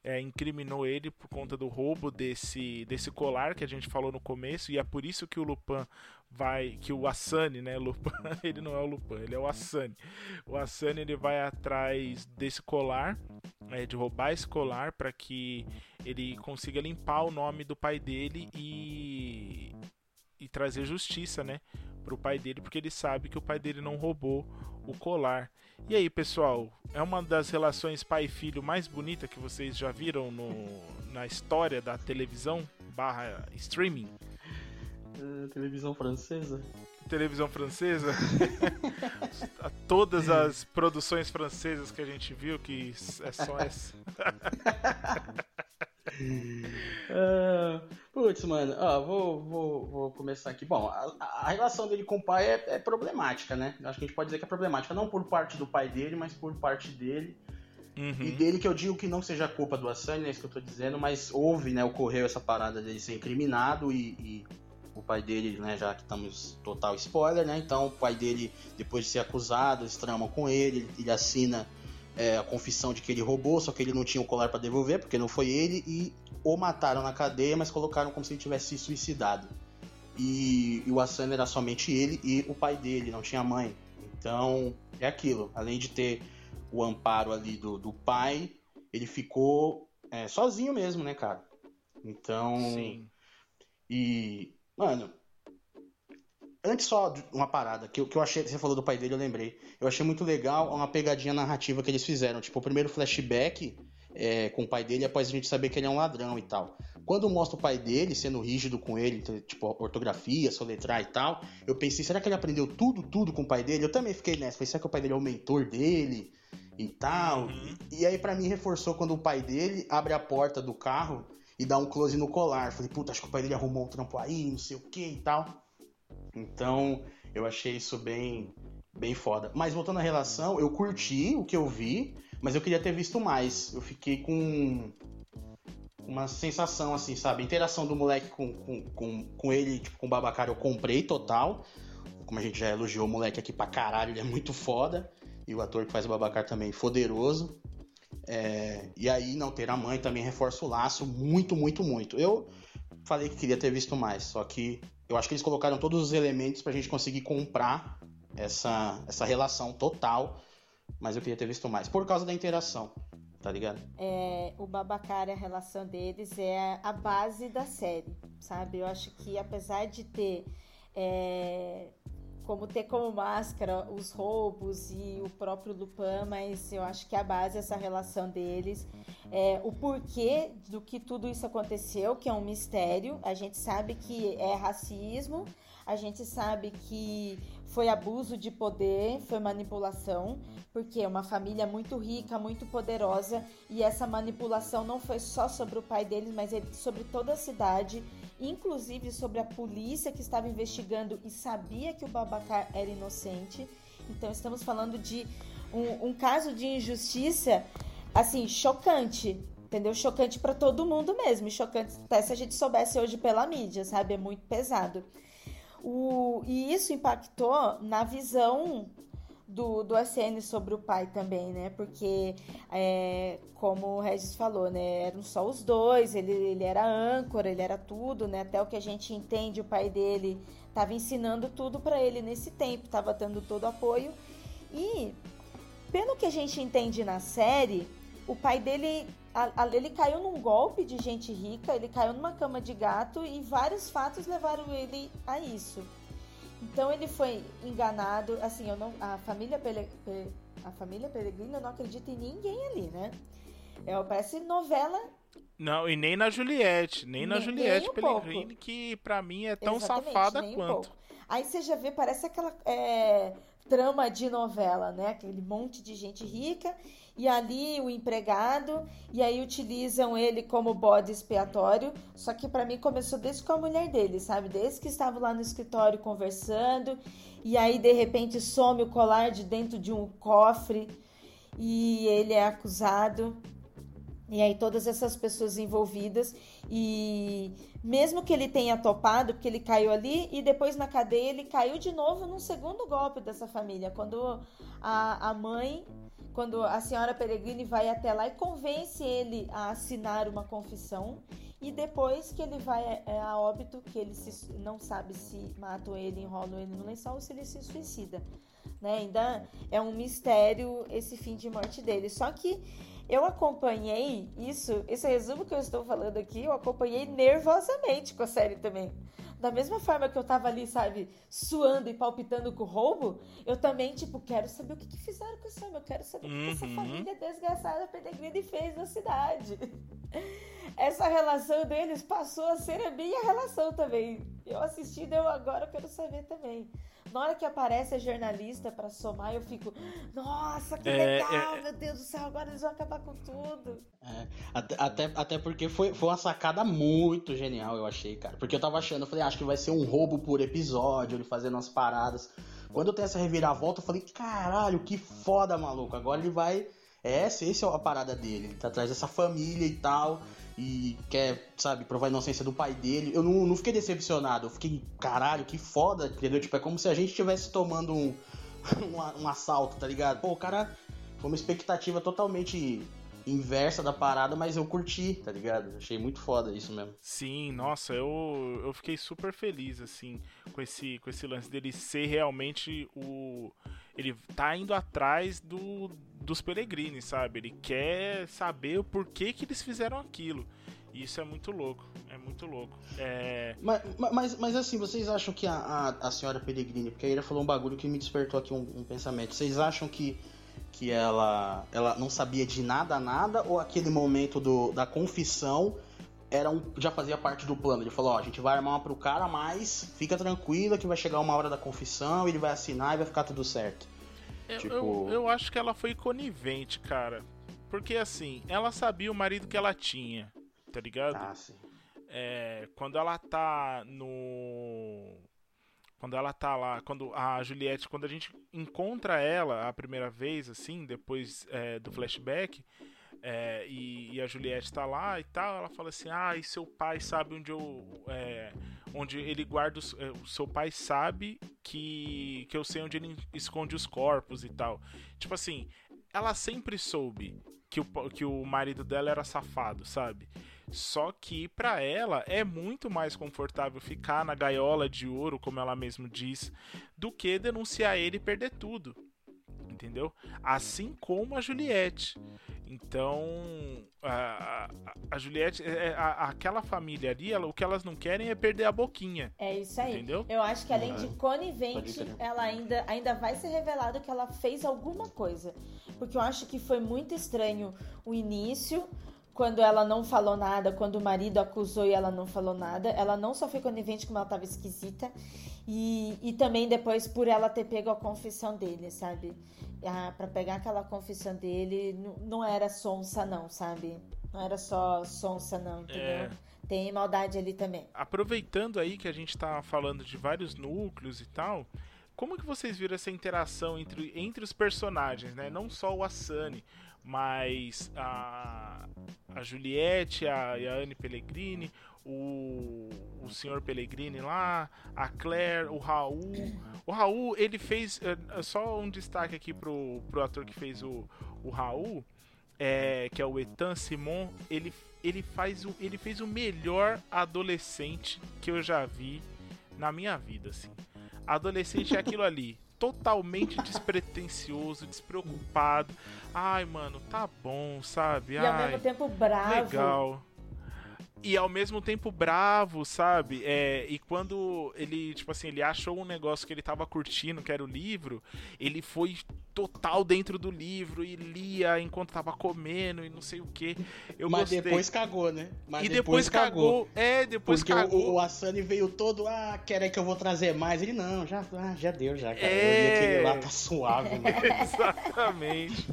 é, incriminou ele por conta do roubo desse, desse colar que a gente falou no começo, e é por isso que o Lupin vai, que o Asani, né, Lupin, [LAUGHS] ele não é o Lupin, ele é o Asani. O Asani ele vai atrás desse colar, é, de roubar esse colar para que ele consiga limpar o nome do pai dele e e trazer justiça, né, pro pai dele, porque ele sabe que o pai dele não roubou o colar. E aí, pessoal, é uma das relações pai e filho mais bonita que vocês já viram no, na história da televisão barra streaming? Ah, televisão francesa. Televisão francesa? [LAUGHS] Todas as produções francesas que a gente viu, que é só essa. [LAUGHS] [LAUGHS] Ah, putz, mano, ó, vou, vou, vou começar aqui. Bom, a, a relação dele com o pai é, é problemática, né? Acho que a gente pode dizer que é problemática, não por parte do pai dele, mas por parte dele. E Uhum. dele que eu digo que não seja culpa do Assange, é isso que eu tô dizendo, mas houve, né, ocorreu essa parada dele ser incriminado e, e o pai dele, né, já que estamos total spoiler, né, então o pai dele, depois de ser acusado, eles tramam com ele, ele assina é, a confissão de que ele roubou, só que ele não tinha o colar para devolver, porque não foi ele, e o mataram na cadeia, mas colocaram como se ele tivesse se suicidado. E, e o Assange era somente ele e o pai dele, não tinha mãe. Então, é aquilo, além de ter o amparo ali do, do pai, ele ficou é, sozinho mesmo, né, cara? Então. Sim. E. Mano. Antes só uma parada, que, que eu achei, você falou do pai dele, eu lembrei. Eu achei muito legal uma pegadinha narrativa que eles fizeram. Tipo, o primeiro flashback é, com o pai dele, após a gente saber que ele é um ladrão e tal. Quando mostra o pai dele sendo rígido com ele, tipo, ortografia, soletrar e tal, eu pensei, será que ele aprendeu tudo, tudo com o pai dele? Eu também fiquei nessa, falei, será que o pai dele é o mentor dele e tal? E, aí, pra mim, reforçou quando o pai dele abre a porta do carro e dá um close no colar. Falei, puta, acho que o pai dele arrumou um trampo aí, não sei o que e tal. Então, eu achei isso bem, bem foda. Mas voltando à relação, eu curti o que eu vi, mas eu queria ter visto mais. Eu fiquei com uma sensação assim, sabe? A interação do moleque com, com, com, com ele, tipo, com o Babacar, eu comprei total. Como a gente já elogiou o moleque aqui pra caralho, ele é muito foda. E o ator que faz o Babacar também, poderoso. É, e aí, não ter a mãe também reforça o laço muito, muito, muito. Eu falei que queria ter visto mais, só que eu acho que eles colocaram todos os elementos pra gente conseguir comprar essa, essa relação total, mas eu queria ter visto mais, por causa da interação, tá ligado? É, o Babacar, a relação deles é a base da série, sabe? Eu acho que apesar de ter é, como ter como máscara os roubos e o próprio Lupin, mas eu acho que a base é essa relação deles, é, o porquê do que tudo isso aconteceu, que é um mistério. A gente sabe que é racismo, a gente sabe que foi abuso de poder, foi manipulação, porque é uma família muito rica, muito poderosa, e essa manipulação não foi só sobre o pai deles, mas é sobre toda a cidade, inclusive sobre a polícia que estava investigando e sabia que o Babacar era inocente. Então estamos falando de um, um caso de injustiça, assim, chocante, entendeu? Chocante para todo mundo mesmo, chocante até se a gente soubesse hoje pela mídia, sabe? É muito pesado. O, e isso impactou na visão do, do SN sobre o pai também, né? Porque, é, como o Regis falou, né? Eram só os dois, ele, ele era âncora, ele era tudo, né? Até o que a gente entende, o pai dele estava ensinando tudo para ele nesse tempo, estava dando todo apoio. E, pelo que a gente entende na série, o pai dele ele caiu num golpe de gente rica, ele caiu numa cama de gato e vários fatos levaram ele a isso. Então ele foi enganado, assim, eu não, a família a família Peregrino eu não acredito em ninguém ali, né? É, parece novela Não, e nem na Juliette, nem na Nem- Juliette nem um Pellegrini, pouco. que pra mim é tão Exatamente, safada um quanto. pouco. Aí você já vê, parece aquela é, trama de novela, né? Aquele monte de gente rica e ali o empregado e aí utilizam ele como bode expiatório. Só que pra mim começou desde com a mulher dele, sabe? Desde que estavam lá no escritório conversando e aí de repente some o colar de dentro de um cofre e ele é acusado. E aí todas essas pessoas envolvidas e mesmo que ele tenha topado, porque ele caiu ali e depois na cadeia ele caiu de novo num segundo golpe dessa família, quando a, a mãe, quando a senhora Peregrine vai até lá e convence ele a assinar uma confissão e depois que ele vai é, a óbito, que ele se, não sabe se matam ele, enrolam ele no lençol ou se ele se suicida. Né? Ainda é um mistério esse fim de morte dele. Só que eu acompanhei isso, esse resumo que eu estou falando aqui, eu acompanhei nervosamente com a série também. Da mesma forma que eu tava ali, sabe, suando e palpitando com o roubo, eu também, tipo, quero saber o que, que fizeram com esse homem, eu quero saber o que, essa Uhum. família desgraçada Pellegrini fez na cidade. [LAUGHS] Essa relação deles passou a ser a minha relação também. Eu assistindo, eu agora quero saber também. Na hora que aparece a jornalista pra somar, eu fico, nossa, que É, legal, é- meu Deus do céu, agora eles vão acabar com tudo. É, até, até, até porque foi, foi uma sacada muito genial, eu achei, cara. Porque eu tava achando, eu falei, "Ah, acho que vai ser um roubo por episódio, ele fazendo umas paradas. Quando tem essa reviravolta, eu falei, caralho, que foda, maluco. Agora ele vai. É, essa, essa é a parada dele. Ele tá atrás dessa família e tal. E quer, sabe, provar a inocência do pai dele. Eu não, não fiquei decepcionado. Eu fiquei, caralho, que foda, entendeu? Tipo, é como se a gente estivesse tomando um, [LAUGHS] um, um assalto, tá ligado? Pô, o cara. Foi uma expectativa totalmente inversa da parada, mas eu curti, tá ligado? Achei muito foda isso mesmo. Sim, nossa, eu, eu fiquei super feliz, assim, com esse, com esse lance dele ser realmente o. Ele tá indo atrás do, dos Peregrini, sabe? Ele quer saber o porquê que eles fizeram aquilo. E isso é muito louco, é muito louco. É... Mas, mas, mas assim, vocês acham que a, a, a senhora Peregrine, porque a Ira falou um bagulho que me despertou aqui um, um, pensamento, vocês acham que, que ela, ela não sabia de nada, nada, ou aquele momento do, da confissão era um, já fazia parte do plano? Ele falou, ó, a gente vai armar uma pro cara, mas fica tranquila que vai chegar uma hora da confissão, ele vai assinar e vai ficar tudo certo. Eu, tipo... eu, eu acho que ela foi conivente, cara. Porque assim, ela sabia o marido que ela tinha tá ligado? Ah, sim. É, quando ela tá no. Quando ela tá lá, quando a Juliette, quando a gente encontra ela a primeira vez, assim, depois é, do flashback, é, e, e, a Juliette tá lá e tal, ela fala assim, ah, e seu pai sabe onde eu. É, onde ele guarda os, é, o seu pai sabe que, que eu sei onde ele esconde os corpos e tal. Tipo assim, ela sempre soube que o, que o marido dela era safado, sabe? Só que para ela é muito mais confortável ficar na gaiola de ouro, como ela mesma diz, do que denunciar ele e perder tudo. Entendeu? Assim como a Juliette. Então, a, a, Juliette, é, é, a, aquela família ali, ela, o que elas não querem é perder a boquinha. É isso aí. Entendeu? Eu acho que além de conivente, ela ainda, ainda vai ser revelado que ela fez alguma coisa. Porque eu acho que foi muito estranho o início, quando ela não falou nada, quando o marido acusou e ela não falou nada, ela não só foi conivente como ela estava esquisita, e, e também depois por ela ter pego a confissão dele, sabe? Ah, para pegar aquela confissão dele, não, era sonsa não, sabe? Não era só sonsa não, entendeu? É... Tem maldade ali também. Aproveitando aí que a gente tá falando de vários núcleos e tal, como que vocês viram essa interação entre, entre os personagens, né? Não só o Asani, mas a, a Juliette, a, a Anne Pellegrini, o, o senhor Pellegrini lá, a Claire, o Raul. O Raul, ele fez. É, só um destaque aqui pro, pro ator que fez o, o Raul, é, que é o Etan Simon. Ele, ele, faz o, ele fez o melhor adolescente que eu já vi na minha vida, assim. Adolescente é aquilo ali totalmente despretensioso, despreocupado. Ai, mano, tá bom, sabe? E Ai, ao mesmo tempo bravo. Legal e ao mesmo tempo bravo, sabe? É, e quando ele, tipo assim, ele achou um negócio que ele tava curtindo, que era o livro, ele foi total dentro do livro e lia enquanto tava comendo e não sei o que. Eu Mas gostei. depois cagou, né? Mas e depois, depois cagou. cagou. É, depois Porque cagou. O, o Asani veio todo, ah, quer que eu vou trazer mais? Ele, não, já, ah, já deu, já, cara. É... aquele lá tá suave, né? [LAUGHS] Exatamente.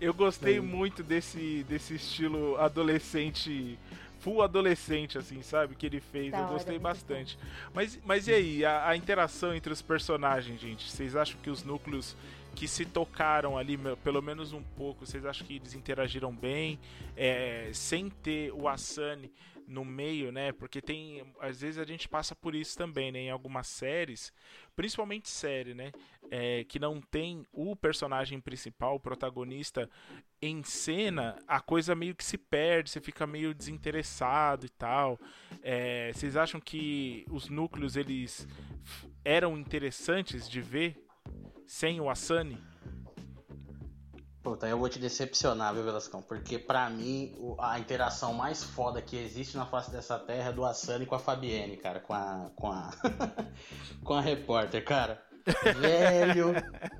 Eu gostei é. muito desse, desse estilo adolescente full adolescente, assim, sabe? Que ele fez. eu gostei bastante. Mas, mas e aí, a, a, interação entre os personagens, gente? Vocês acham que os núcleos que se tocaram ali, pelo menos um pouco, vocês acham que eles interagiram bem? É, sem ter o Asani no meio, né? Porque tem. Às vezes a gente passa por isso também, né? Em algumas séries, principalmente série, né? É, que não tem o personagem principal, o protagonista em cena, a coisa meio que se perde, você fica meio desinteressado e tal. É, vocês acham que os núcleos eles eram interessantes de ver sem o Asani? Puta, eu vou te decepcionar, viu, Velascão? Porque para mim, a interação mais foda que existe na face dessa terra é do Asani com a Fabienne, cara, com a. com a. [LAUGHS] com a repórter, cara. velho,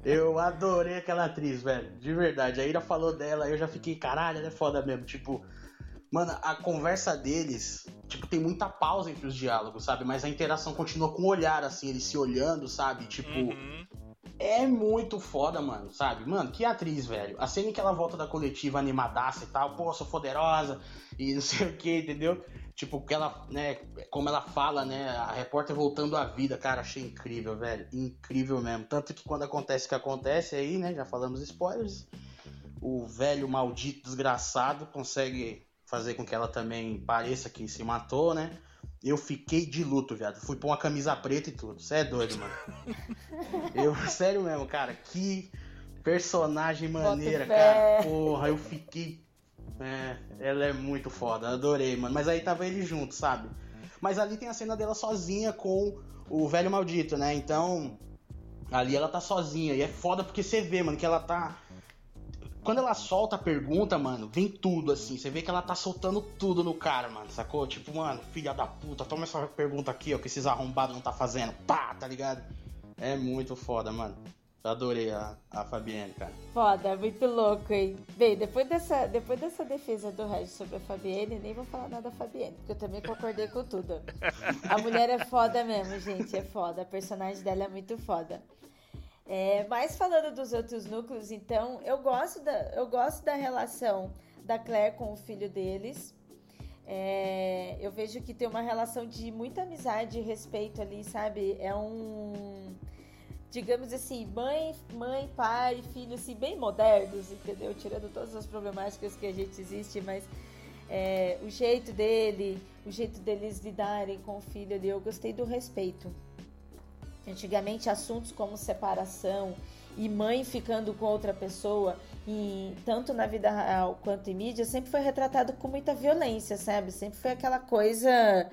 eu adorei aquela atriz, velho. De verdade. A Ira falou dela, eu já fiquei, caralho, ela é foda mesmo. Tipo, mano, a conversa deles, tipo, tem muita pausa entre os diálogos, sabe? Mas a interação continua com o olhar, assim, eles se olhando, sabe? Tipo. Uhum é muito foda, mano, sabe? Mano, que atriz, velho. A cena em que ela volta da coletiva animadaça e tal, pô, sou poderosa e não sei o que, entendeu? Tipo, que ela, né, como ela fala, né, a repórter voltando à vida, cara, achei incrível, velho. Incrível mesmo. Tanto que quando acontece o que acontece aí, né, já falamos spoilers, o velho maldito desgraçado consegue fazer com que ela também pareça que se matou, né? Eu fiquei de luto, viado. Fui pôr uma camisa preta e tudo. Você é doido, mano. eu, sério mesmo, cara. Que personagem maneira, cara. Porra, eu fiquei. É, ela é muito foda. Adorei, mano. Mas aí tava ele junto, sabe? Mas ali tem a cena dela sozinha com o velho maldito, né? Então. Ali ela tá sozinha. E é foda porque você vê, mano, que ela tá quando ela solta a pergunta, mano, vem tudo assim. Você vê que ela tá soltando tudo no cara, mano, sacou? Tipo, mano, filha da puta, toma essa pergunta aqui, ó, que esses arrombados não tá fazendo. Pá, tá ligado? É muito foda, mano. Eu adorei a, a Fabienne, cara. Foda, muito louco, hein? Bem, depois dessa, depois dessa defesa do Regis sobre a Fabienne, nem vou falar nada da Fabienne, porque eu também concordei com tudo. A mulher é foda mesmo, gente, é foda. A personagem dela é muito foda. É, mas falando dos outros núcleos, então, eu gosto da, eu gosto da relação da Claire com o filho deles. É, eu vejo que tem uma relação de muita amizade e respeito ali, sabe? É um. Digamos assim, mãe, mãe, pai, filho, assim, bem modernos, entendeu? Tirando todas as problemáticas que a gente existe, mas é, o jeito dele, o jeito deles lidarem com o filho ali, eu gostei do respeito. Antigamente, assuntos como separação e mãe ficando com outra pessoa, e tanto na vida real quanto em mídia, sempre foi retratado com muita violência, sabe? Sempre foi aquela coisa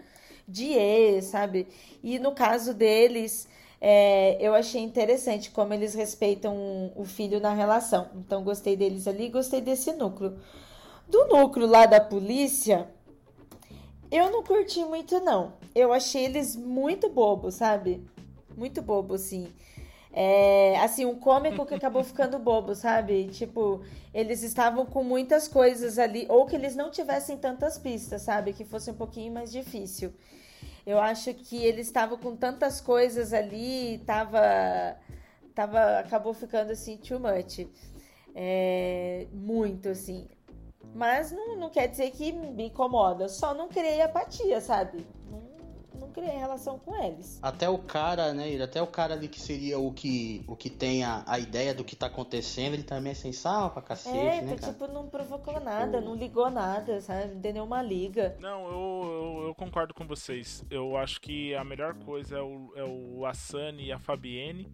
de ex, sabe? E no caso deles, é, eu achei interessante como eles respeitam o filho na relação. Então, gostei deles ali, gostei desse núcleo. Do núcleo lá da polícia, eu não curti muito, não. Eu achei eles muito bobos, sabe? Muito bobo, assim. É, assim, um cômico que acabou ficando bobo, sabe? Tipo, eles estavam com muitas coisas ali, ou que eles não tivessem tantas pistas, sabe? Que fosse um pouquinho mais difícil. Eu acho que eles estavam com tantas coisas ali, tava, tava, acabou ficando assim, too much. É, muito, assim. Mas não, não quer dizer que me incomoda, só não criei apatia, sabe? não relação com eles. Até o cara, né, até o cara ali que seria o que, o que tem a, a ideia do que tá acontecendo, ele também é sensal pra cacete, é, né, cara? tipo, não provocou tipo... nada, não ligou nada, sabe? Não deu nenhuma liga. Não, eu, eu, eu, concordo com vocês. Eu acho que a melhor coisa é o, é o Asani e a Fabienne.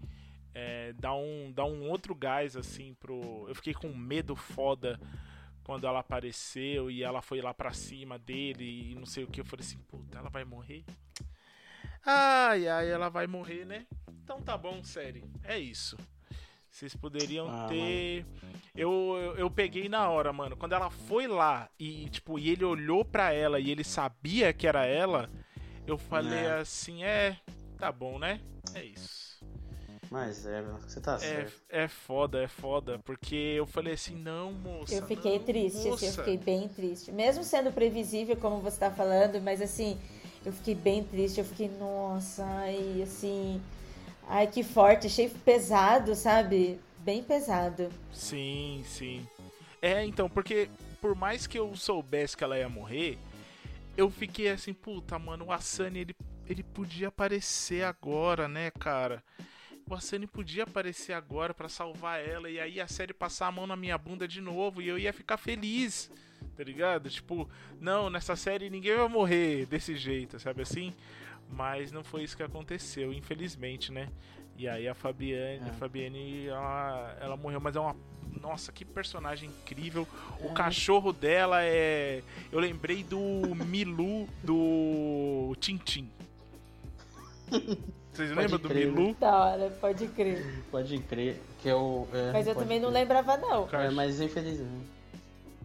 É, dá, um, dá um outro gás, assim, pro... Eu fiquei com medo foda quando ela apareceu e ela foi lá pra cima dele e não sei o que. Eu falei assim, puta, ela vai morrer? Ai, ai, ela vai morrer, né? Então tá bom, série. É isso. Vocês poderiam ah, ter. Eu, eu, eu, peguei na hora, mano. Quando ela foi lá e, tipo, e ele olhou pra ela e ele sabia que era ela, eu falei é. assim: é, tá bom, né? É isso. Mas é, você tá é, certo. É foda, é foda. Porque eu falei assim, não, moça. Eu fiquei não, triste, moça. assim, eu fiquei bem triste. Mesmo sendo previsível, como você tá falando, mas assim, eu fiquei bem triste. Eu fiquei, nossa, ai, assim. Ai, que forte, achei pesado, sabe? Bem pesado. Sim, sim. É, então, porque por mais que eu soubesse que ela ia morrer, eu fiquei assim, puta, mano, o Asani, ele, ele podia aparecer agora, né, cara? o Asani podia aparecer agora para salvar ela e aí a série passar a mão na minha bunda de novo e eu ia ficar feliz, tá ligado? Tipo, não, nessa série ninguém vai morrer desse jeito, sabe assim? Mas não foi isso que aconteceu, infelizmente, né? E aí a Fabiane, é. a Fabiane ela, ela morreu, mas é uma nossa, que personagem incrível. O é. cachorro dela é. Eu lembrei do Milu do Tintin. Vocês pode lembram crer, do Milu? Da hora, pode crer. Pode crer. Que eu, é, mas eu também crer. não lembrava, não. É, mas infelizmente.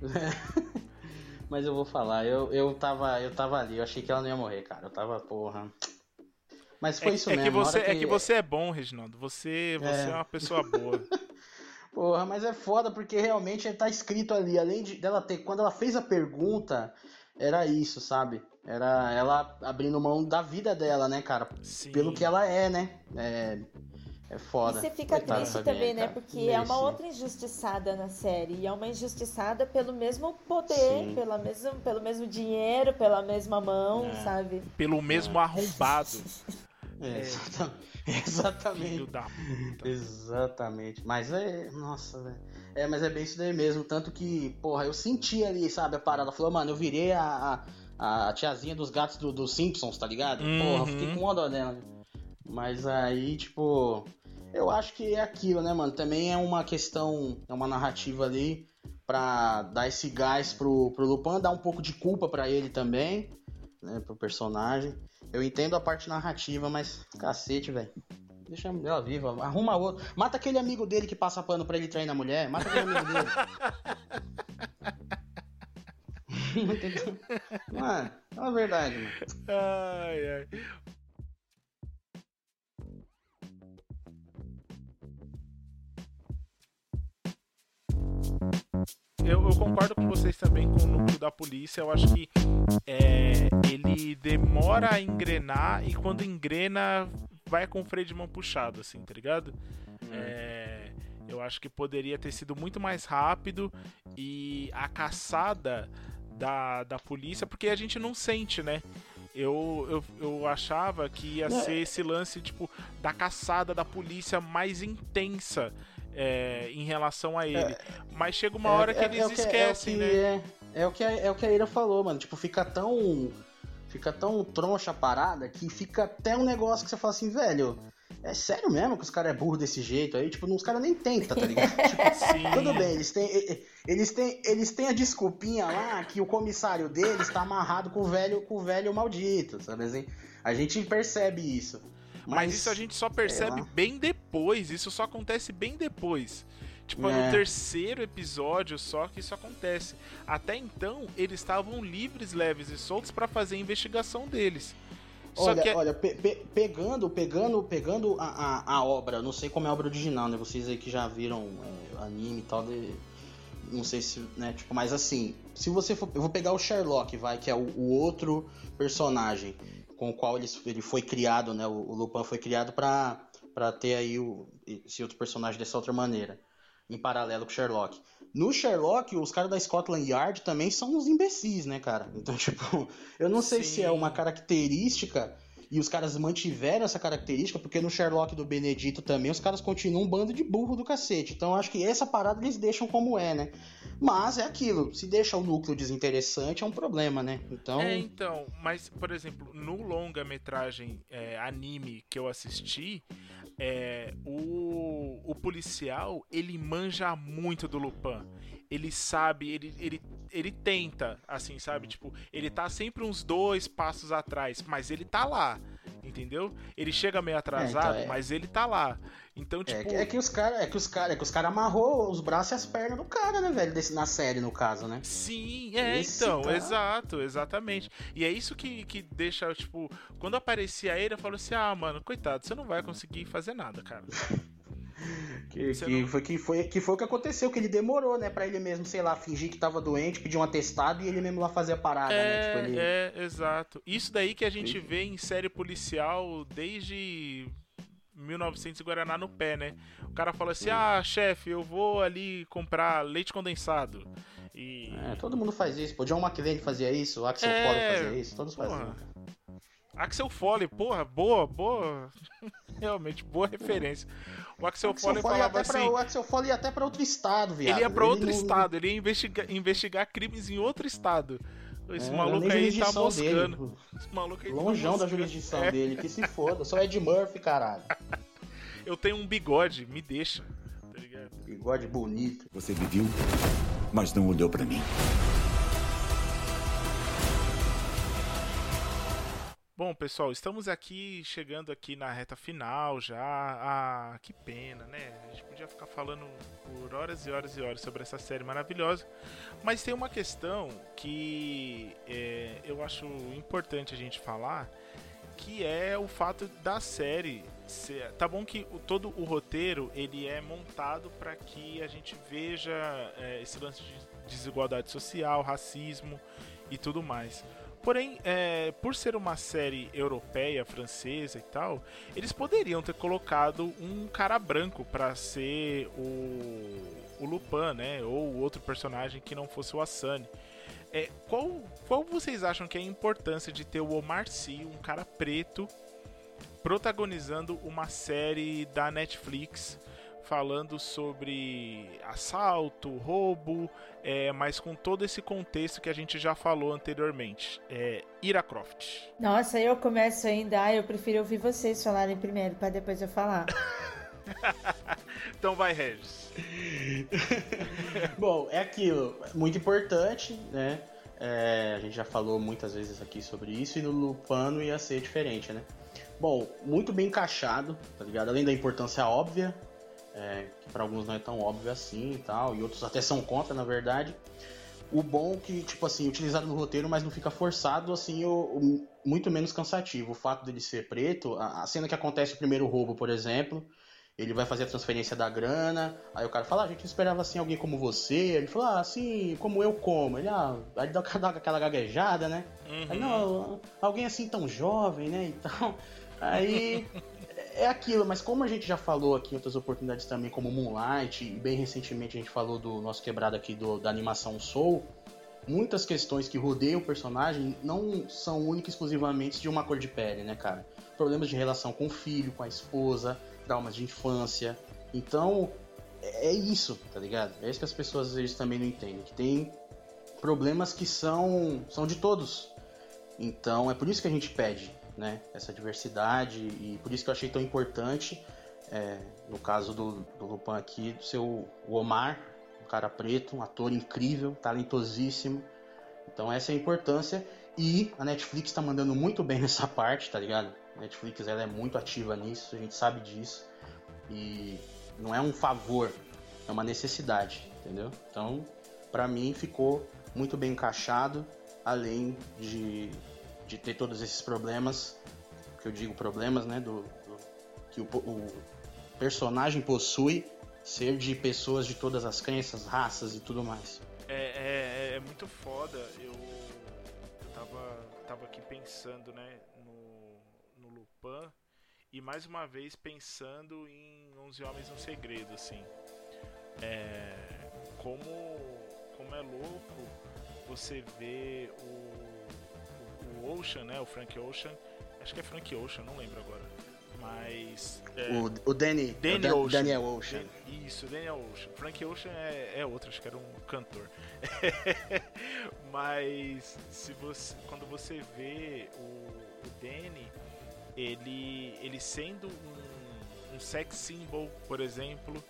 [LAUGHS] mas eu vou falar, eu, eu, tava, eu tava ali, eu achei que ela não ia morrer, cara. Eu tava, porra. Mas foi é, isso é mesmo. Que você, que... É que você é bom, Reginaldo. Você, você é. é uma pessoa boa. [LAUGHS] Porra, mas é foda porque realmente tá escrito ali, além de dela ter. Quando ela fez a pergunta, era isso, sabe? Era ela abrindo mão da vida dela, né, cara? Sim. Pelo que ela é, né? É, é foda. E você fica Coitada triste também, né? Porque é uma outra injustiçada na série. E é uma injustiçada pelo mesmo poder, pela mesmo, pelo mesmo dinheiro, pela mesma mão, é. sabe? Pelo mesmo é. arrombado. [LAUGHS] É, exatamente. Exatamente. Mas é. Nossa, velho. É, mas é bem isso daí mesmo. Tanto que, porra, eu senti ali, sabe, a parada. Falou, mano, eu virei a, a, a tiazinha dos gatos do, do Simpsons, tá ligado? Uhum. Porra, fiquei com onda dela. Mas aí, tipo. Eu acho que é aquilo, né, mano? Também é uma questão, é uma narrativa ali pra dar esse gás pro, pro Lupin, dar um pouco de culpa para ele também, né, pro personagem. Eu entendo a parte narrativa, mas cacete, velho. deixa ela viva. Arruma outro. Mata aquele amigo dele que passa pano pra ele trair na mulher. Mata aquele amigo dele. [LAUGHS] mano, é uma verdade, mano. Ai, ai. Eu, eu, concordo com vocês também com o núcleo da polícia. Eu acho que é, ele demora a engrenar e quando engrena, vai com o freio de mão puxado, assim, tá ligado? Hum. É, eu acho que poderia ter sido muito mais rápido e a caçada da, da polícia, porque a gente não sente, né? Eu, eu, eu achava que ia ser esse lance, tipo, da caçada da polícia mais intensa é, em relação a ele. É, Mas chega uma hora que é, eles que, esquecem, que, né? É, o que, é o que a Ira falou, mano. Tipo, fica tão. Fica tão troncha a parada que fica até um negócio que você fala assim, velho. É sério mesmo que os caras é burro desse jeito aí? Tipo, os caras nem tentam, tá ligado? [LAUGHS] tipo, tudo bem, eles têm, eles, têm, eles têm a desculpinha lá que o comissário deles tá amarrado com o velho, com o velho maldito, sabe assim? A gente percebe isso. Mas, isso a gente só percebe bem depois. Isso só acontece bem depois. Tipo, é. no terceiro episódio só que isso acontece. Até então, eles estavam livres, leves e soltos para fazer a investigação deles. Só olha, que... É olha pe pe pegando, pegando, pegando a, a, a, obra, não sei como é a obra original, né? Vocês aí que já viram é, anime e tal, de... não sei se, né? Tipo, mas assim, se você for, eu vou pegar o Sherlock, vai, que é o, o outro personagem com o qual ele, ele foi criado, né? O, o Lupin foi criado para ter aí o, esse outro personagem dessa outra maneira, em paralelo com o Sherlock. No Sherlock, os caras da Scotland Yard também são uns imbecis, né, cara? Então, [LAUGHS] tipo, eu não sei Sim. se é uma característica e os caras mantiveram essa característica, porque no Sherlock do Benedito também os caras continuam um bando de burro do cacete. Então acho que essa parada eles deixam como é, né? Mas é aquilo, se deixa o núcleo desinteressante é um problema, né? Então. É, então, mas, por exemplo, no longa-metragem é, anime que eu assisti, é, o, o policial ele manja muito do Lupin ele sabe, ele, ele, ele tenta, assim, sabe? Tipo, ele tá sempre uns dois passos atrás, mas ele tá lá, entendeu? Ele chega meio atrasado, é, então é... mas ele tá lá. Então, é tipo. É, é que os caras, é que os caras, é que os caras amarrou os braços e as pernas do cara, né, velho? Desse, na série, no caso, né? Sim, é, Esse então, tá... exato, exatamente. E é isso que, que deixa, tipo, quando aparecia ele, eu falo assim, ah, mano, coitado, você não vai conseguir fazer nada, cara. [LAUGHS] Que, que, não... foi, que, foi, que foi o que aconteceu, que ele demorou, né? Pra ele mesmo, sei lá, fingir que tava doente, pedir um atestado e ele mesmo lá fazer a parada, é, né? Tipo, ele... É, exato. Isso daí que a gente vê em série policial desde 1900 Guaraná no pé, né? O cara fala assim: ah, chefe, eu vou ali comprar leite condensado. E... É, todo mundo faz isso. O John McLean fazia isso, o Axel é... Foley fazia isso, todos faziam. Axel Foley, porra, boa, boa. [LAUGHS] Realmente, boa referência. O Axel, Axel Foley, Foley falava assim... Pra, o Axel Foley ia até pra outro estado, viado. Ele ia pra outro ele estado, não... ele ia investigar, investigar crimes em outro estado. Esse é, maluco aí tá moscando. Dele. Esse maluco aí tá Longeão tá da jurisdição [LAUGHS] é. dele, que se foda. Só Ed Murphy, caralho. Eu tenho um bigode, me deixa. Tá ligado? Bigode bonito. Você me viu, mas não olhou para mim. Bom, pessoal, estamos aqui chegando aqui na reta final já. Ah, que pena, né? A gente podia ficar falando por horas e horas e horas sobre essa série maravilhosa. Mas tem uma questão que é, eu acho importante a gente falar, que é o fato da série ser, tá bom que o, todo o roteiro ele é montado para que a gente veja é, esse lance de desigualdade social, racismo e tudo mais. Porém, é, por ser uma série europeia, francesa e tal, eles poderiam ter colocado um cara branco para ser o, o Lupin, né? Ou outro personagem que não fosse o Asani. É, qual, qual vocês acham que é a importância de ter o Omar Sy, um cara preto, protagonizando uma série da Netflix falando sobre assalto, roubo, é, mas com todo esse contexto que a gente já falou anteriormente. É, Ira Croft. Nossa, eu começo ainda. Ah, eu prefiro ouvir vocês falarem primeiro, para depois eu falar. [LAUGHS] então vai, Regis. [LAUGHS] Bom, é aquilo. Muito importante, né? É, a gente já falou muitas vezes aqui sobre isso e no Lupano ia ser diferente, né? Bom, muito bem encaixado, tá ligado? Além da importância óbvia, é, que para alguns não é tão óbvio assim e tal, e outros até são contra, na verdade. O bom que, tipo assim, utilizado no roteiro, mas não fica forçado, assim, o, o muito menos cansativo. O fato dele ser preto, a, a, cena que acontece o primeiro roubo, por exemplo, ele vai fazer a transferência da grana, aí o cara fala, ah, a gente esperava assim alguém como você, ele fala, ah, assim, como eu como. Ele, ah, aí dá, [LAUGHS] dá aquela gaguejada, né? Uhum. Aí, não, alguém assim tão jovem, né? [LAUGHS] Então, aí é aquilo, mas como a gente já falou aqui em outras oportunidades também, como Moonlight, e bem recentemente a gente falou do nosso quebrado aqui do, da animação Soul, muitas questões que rodeiam o personagem não são únicas exclusivamente de uma cor de pele, né, cara? Problemas de relação com o filho, com a esposa, traumas de infância. Então, é, é isso, tá ligado? É isso que as pessoas às vezes também não entendem, que tem problemas que são, são de todos. Então, é por isso que a gente pede né, essa diversidade e por isso que eu achei tão importante, é, no caso do, do Lupin aqui, do seu Omar, um cara preto, um ator incrível, talentosíssimo. Então essa é a importância e a Netflix está mandando muito bem [LAUGHS] nessa parte, tá ligado? A Netflix ela é muito ativa nisso, a gente sabe disso e não é um favor, é uma necessidade, entendeu? Então, para mim ficou muito bem encaixado, além de de ter todos esses problemas, que eu digo problemas, né, do, do que o, o, personagem possui, ser de pessoas de todas as crenças, raças e tudo mais. É, é, é muito foda. Eu, eu tava, tava aqui pensando, né, no, no Lupin e mais uma vez pensando em Onze Homens no Segredo, assim. É, como, como é louco você ver o o Ocean, né? O Frank Ocean. Acho que é Frank Ocean, não lembro agora. Mas. É, o, o Danny. Danny o Ocean. Daniel Ocean. Isso, Daniel Ocean. Frank Ocean é, é outro, acho que era um cantor. [LAUGHS] Mas se você, quando você vê o, o Danny, ele, ele sendo um, um sex symbol, por exemplo,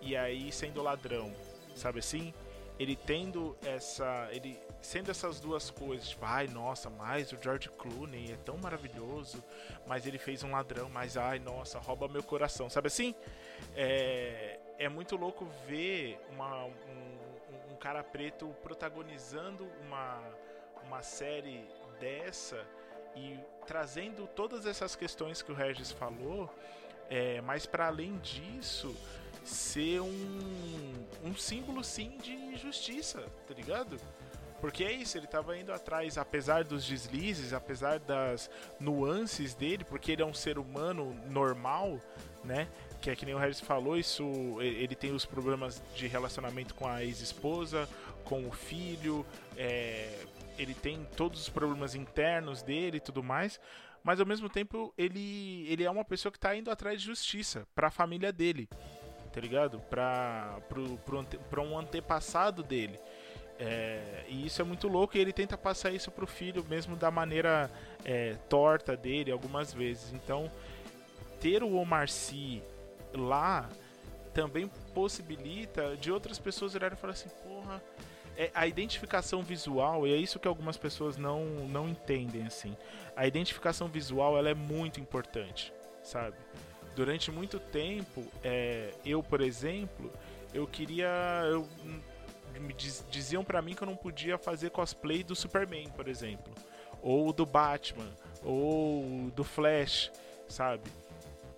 e aí sendo ladrão, sabe assim? Ele tendo essa. Ele sendo essas duas coisas, tipo, ai, nossa, mas o George Clooney é tão maravilhoso, mas ele fez um ladrão, mas ai, nossa, rouba meu coração, sabe assim? É, é muito louco ver uma, um, um cara preto protagonizando uma, uma série dessa e trazendo todas essas questões que o Regis falou, é, mas para além disso, ser um, um símbolo sim de justiça, tá ligado? Porque é isso, ele estava indo atrás, apesar dos deslizes, apesar das nuances dele, porque ele é um ser humano normal, né? Que é que nem o Harris falou, isso ele tem os problemas de relacionamento com a ex-esposa, com o filho, é, ele tem todos os problemas internos dele e tudo mais, mas ao mesmo tempo ele, ele é uma pessoa que está indo atrás de justiça para a família dele, tá ligado? Para um antepassado dele. É, e isso é muito louco e ele tenta passar isso pro filho mesmo da maneira é, torta dele algumas vezes. Então, ter o Omar Sy lá também possibilita de outras pessoas olharem e falar assim, porra, é, a identificação visual, e é isso que algumas pessoas não, não entendem assim. A identificação visual ela é muito importante, sabe? Durante muito tempo, é, eu, por exemplo, eu queria. Eu, me diz, diziam para mim que eu não podia fazer cosplay do Superman, por exemplo, ou do Batman, ou do Flash, sabe?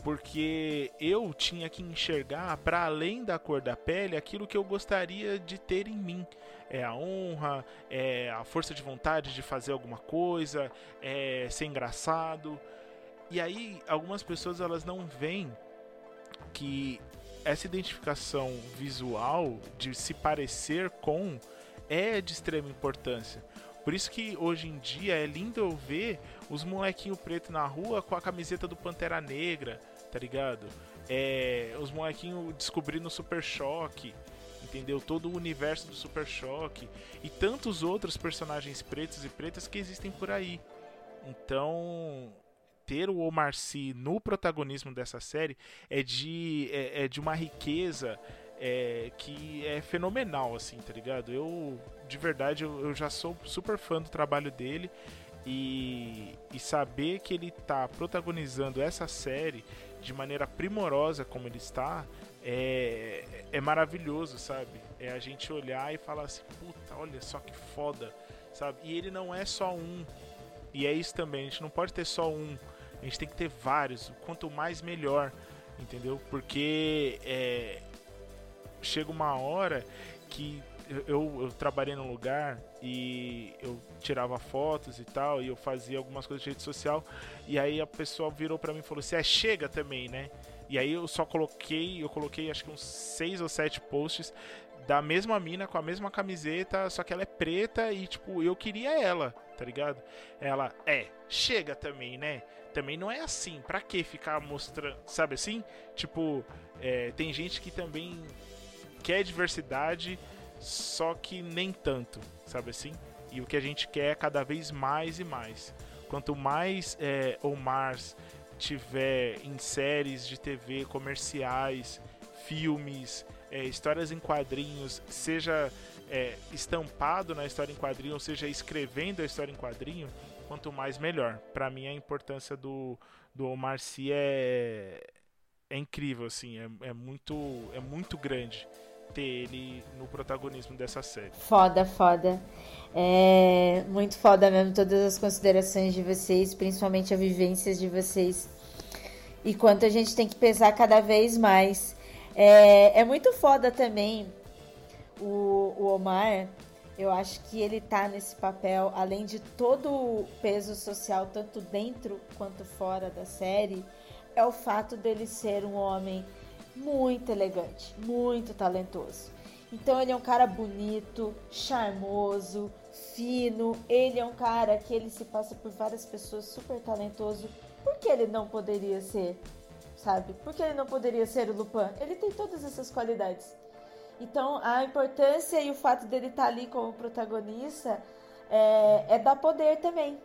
Porque eu tinha que enxergar para além da cor da pele aquilo que eu gostaria de ter em mim. É a honra, é a força de vontade de fazer alguma coisa, é ser engraçado. E aí algumas pessoas elas não veem que essa identificação visual de se parecer com é de extrema importância. Por isso que hoje em dia é lindo eu ver os molequinhos preto na rua com a camiseta do Pantera Negra, tá ligado? É, os molequinhos descobrindo o Super Choque, entendeu? Todo o universo do Super Choque e tantos outros personagens pretos e pretas que existem por aí. Então, ter o Omar Sy no protagonismo dessa série é de, é, é de uma riqueza é, que é fenomenal, assim, tá ligado? Eu, de verdade, eu, eu, já sou super fã do trabalho dele E, e saber que ele tá protagonizando essa série de maneira primorosa como ele está é, é maravilhoso, sabe? É a gente olhar e falar assim, puta, olha só que foda, sabe? E ele não é só um. E é isso também, a gente não pode ter só um. A gente tem que ter vários. Quanto mais, melhor. Entendeu? Porque é, chega uma hora que eu, eu, trabalhei num lugar e eu tirava fotos e tal, e eu fazia algumas coisas de rede social, e aí a pessoa virou para mim e falou assim: é, chega também, né? E aí eu só coloquei, eu coloquei acho que uns seis ou sete posts da mesma mina com a mesma camiseta, só que ela é preta e tipo, eu queria ela, tá ligado? Ela, é, chega também, né? Também não é assim, pra que ficar mostrando, sabe assim? Tipo, é, tem gente que também quer diversidade, só que nem tanto, sabe assim? E o que a gente quer é cada vez mais e mais. Quanto mais é, Omars tiver em séries de TV, comerciais, filmes, é, histórias em quadrinhos, seja é, estampado na história em quadrinho, ou seja, escrevendo a história em quadrinho, quanto mais melhor. Para mim a importância do, do Omar Sy é, é incrível, assim, é, é, muito, é muito grande ter ele no protagonismo dessa série. Foda, foda. É muito foda mesmo todas as considerações de vocês, principalmente as vivências de vocês. E quanto a gente tem que pesar cada vez mais. É, é muito foda também o, o Omar. Eu acho que ele tá nesse papel, além de todo o peso social, tanto dentro quanto fora da série, é o fato dele ser um homem muito elegante, muito talentoso. Então ele é um cara bonito, charmoso, fino. Ele é um cara que ele se passa por várias pessoas super talentoso. Por que ele não poderia ser, sabe? Por que ele não poderia ser o Lupin? Ele tem todas essas qualidades. Então a importância e o fato dele estar tá ali como protagonista é, é dar poder também,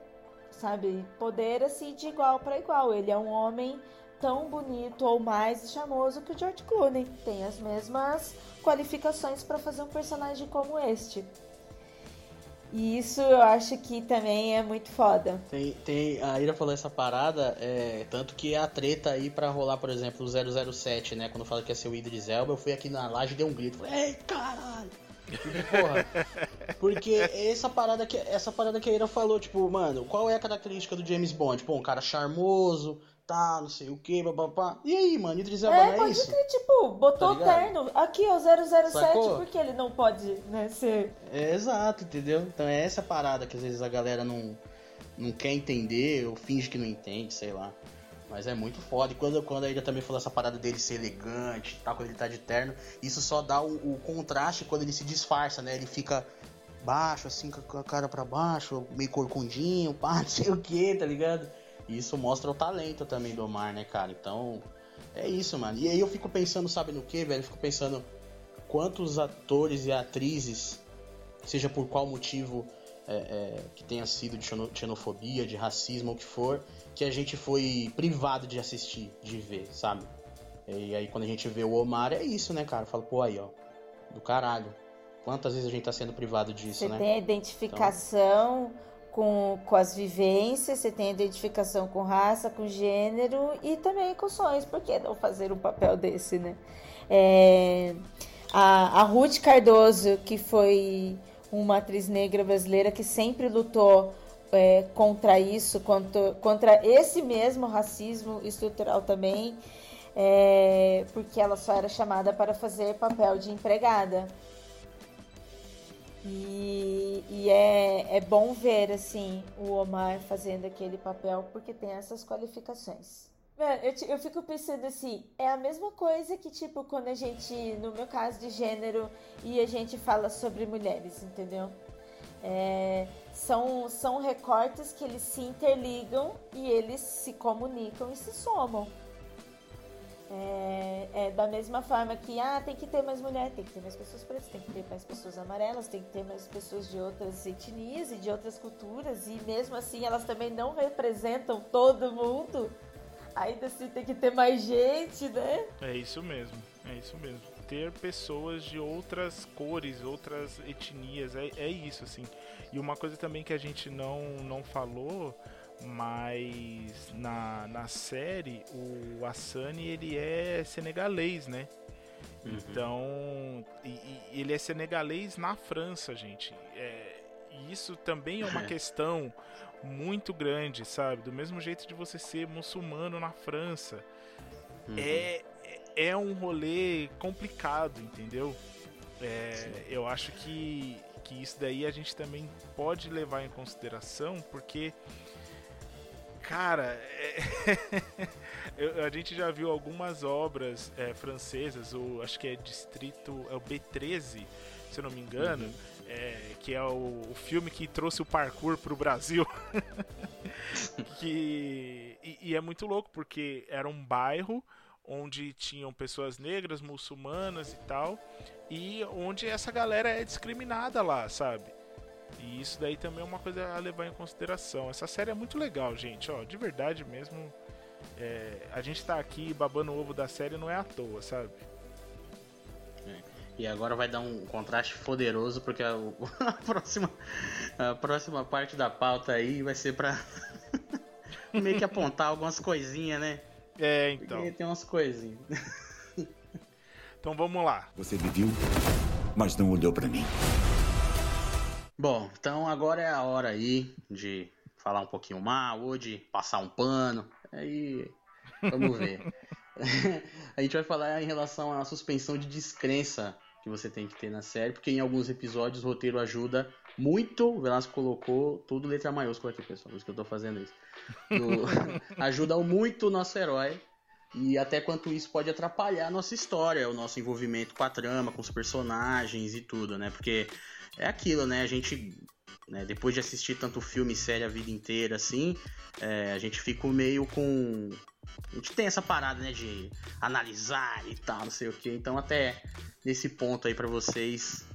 sabe? Poder assim de igual para igual. Ele é um homem tão bonito ou mais charmoso que o George Clooney. Tem as mesmas qualificações para fazer um personagem como este. E isso eu acho que também é muito foda. Tem, tem, a Ira falou essa parada, é, tanto que a treta aí pra rolar, por exemplo, o 007, né? Quando fala que ia ser o Idris Elba, eu fui aqui na laje e dei um grito. Falei, ei, caralho! Porra, porque essa parada que essa parada que a Ira falou, tipo, mano, qual é a característica do James Bond? Pô, um cara charmoso, tá, não sei o que, papapá. E aí, mano, Idris Elba é, não é pode isso? Crer, tipo, botou tá o terno. Aqui, ó, 007, Sacou? por que ele não pode, né, ser... É, exato, entendeu? Então é essa parada que às vezes a galera não, não quer entender ou finge que não entende, sei lá. Mas é muito foda. E quando, quando a Ida também falou essa parada dele ser elegante tal, quando ele tá de terno, isso só dá o, o contraste quando ele se disfarça, né? Ele fica baixo, assim, com a cara pra baixo, meio corcundinho, pá, [LAUGHS] não sei o que, tá ligado? E isso mostra o talento também do Omar, né, cara? Então, é isso, mano. E aí eu fico pensando, sabe no que, velho? Eu fico pensando quantos atores e atrizes, seja por qual motivo é, é, que tenha sido de xenofobia, de racismo, ou o que for, que a gente foi privado de assistir, de ver, sabe? E aí quando a gente vê o Omar, é isso, né, cara? Fala, pô, aí, ó, do caralho. Quantas vezes a gente tá sendo privado disso, Você né? tem a identificação... Então com, com as vivências, você tem identificação com raça, com gênero e também com sonhos. Por que não fazer um papel desse, né? É, a, a Ruth Cardoso, que foi uma atriz negra brasileira que sempre lutou é, contra isso, contra, contra esse mesmo racismo estrutural também, é, porque ela só era chamada para fazer papel de empregada. E, e é, é bom ver, assim, o Omar fazendo aquele papel, porque tem essas qualificações. Mano, eu, eu fico pensando assim, é a mesma coisa que, tipo, quando a gente, no meu caso de gênero, e a gente fala sobre mulheres, entendeu? É, são, são recortes que eles se interligam e eles se comunicam e se somam. É, é, da mesma forma que ah, tem que ter mais mulher, tem que ter mais pessoas pretas, tem que ter mais pessoas amarelas, tem que ter mais pessoas de outras etnias e de outras culturas, e mesmo assim elas também não representam todo mundo. Ainda assim tem que ter mais gente, né? É isso mesmo, é isso mesmo. ter pessoas de outras cores, outras etnias. É, é isso, assim. E uma coisa também que a gente não, não falou, mas na, na série, o Asani, ele é senegalês, né? Uhum. Então, e, e ele é senegalês na França, gente. É, e isso também é uma [LAUGHS] questão muito grande, sabe? Do mesmo jeito de você ser muçulmano na França. Uhum. É, é um rolê complicado, entendeu? É, eu acho que, que isso daí a gente também pode levar em consideração, porque, cara, é, [LAUGHS] a gente já viu algumas obras é, francesas, ou acho que é Distrito, é o B13, se eu não me engano. Uhum é, que é o, o, filme que trouxe o parkour pro Brasil. [LAUGHS] que, e, e, é muito louco, porque era um bairro onde tinham pessoas negras, muçulmanas e tal, e onde essa galera é discriminada lá, sabe? E isso daí também é uma coisa a levar em consideração. Essa série é muito legal, gente, ó, de verdade mesmo. É, a gente tá aqui babando o ovo da série não é à toa, sabe? E agora vai dar um contraste poderoso, porque a, [LAUGHS] a próxima, a próxima parte da pauta aí vai ser pra [LAUGHS] meio que apontar algumas coisinhas, né? É, então. Porque tem umas coisinhas. então vamos lá. Você me viu, mas não olhou para mim. Bom, então agora é a hora aí de falar um pouquinho mal, ou de passar um pano. Aí, vamos ver. [LAUGHS] a gente vai falar em relação à suspensão de descrença que você tem que ter na série, porque em alguns episódios o roteiro ajuda muito. O Velasco colocou tudo letra maiúscula aqui, pessoal, por isso que eu tô fazendo isso. No, [LAUGHS] ajuda muito o nosso herói. E até quanto isso pode atrapalhar a nossa história, o nosso envolvimento com a trama, com os personagens e tudo, né? Porque é aquilo, né? A gente, né, depois de assistir tanto filme e série a vida inteira assim, é, a gente fica meio com a gente tem essa parada, né, de analisar e tal, não sei o que. Então, até nesse ponto aí para vocês,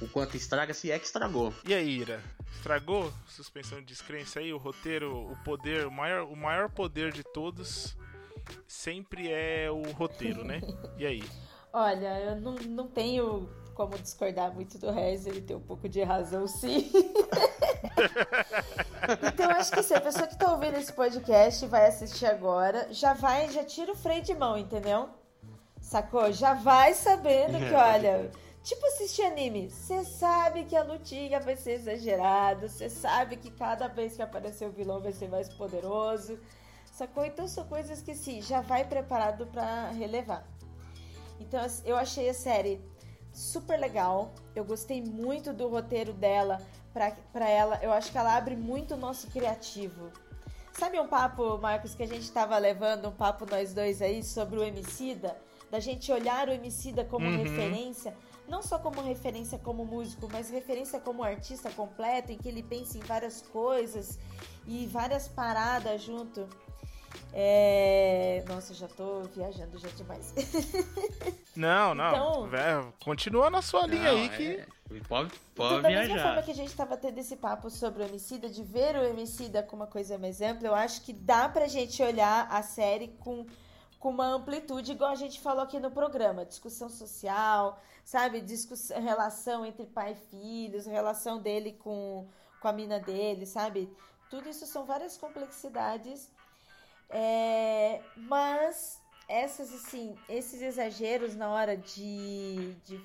o quanto estraga, se é que estragou. E aí, Ira? Estragou? Suspensão de descrença aí, o roteiro, o poder, o maior, o maior poder de todos sempre é o roteiro, né? E aí? [LAUGHS] Olha, eu não, não tenho como discordar muito do Rez, ele tem um pouco de razão, sim. [LAUGHS] então acho que se a pessoa que tá ouvindo esse podcast vai assistir agora, já vai, já tira o freio de mão, entendeu? Sacou? Já vai sabendo que, olha, tipo assistir anime, você sabe que a lutinha vai ser exagerada, você sabe que cada vez que aparecer o vilão vai ser mais poderoso. Sacou? Então são coisas que sim, já vai preparado para relevar. Então eu achei a série super legal. Eu gostei muito do roteiro dela para ela. Eu acho que ela abre muito o nosso criativo. Sabe um papo, Marcos, que a gente estava levando, um papo nós dois aí sobre o Emicida? Da gente olhar o Emicida como uhum. referência, não só como referência como músico, mas referência como artista completo, em que ele pensa em várias coisas e várias paradas junto. É... Nossa, já tô viajando já demais. [LAUGHS] Não, não. Então, continua na sua linha não, aí que. É... Pode, pode então, da viajar. mesma forma que a gente tava tendo esse papo sobre o homicida, de ver o homicida como uma coisa mais ampla, eu acho que dá pra gente olhar a série com, com uma amplitude, igual a gente falou aqui no programa. Discussão social, sabe? Discussão, relação entre pai e filhos, relação dele com, com a mina dele, sabe? Tudo isso são várias complexidades é, mas essas assim, esses exageros na hora de, de,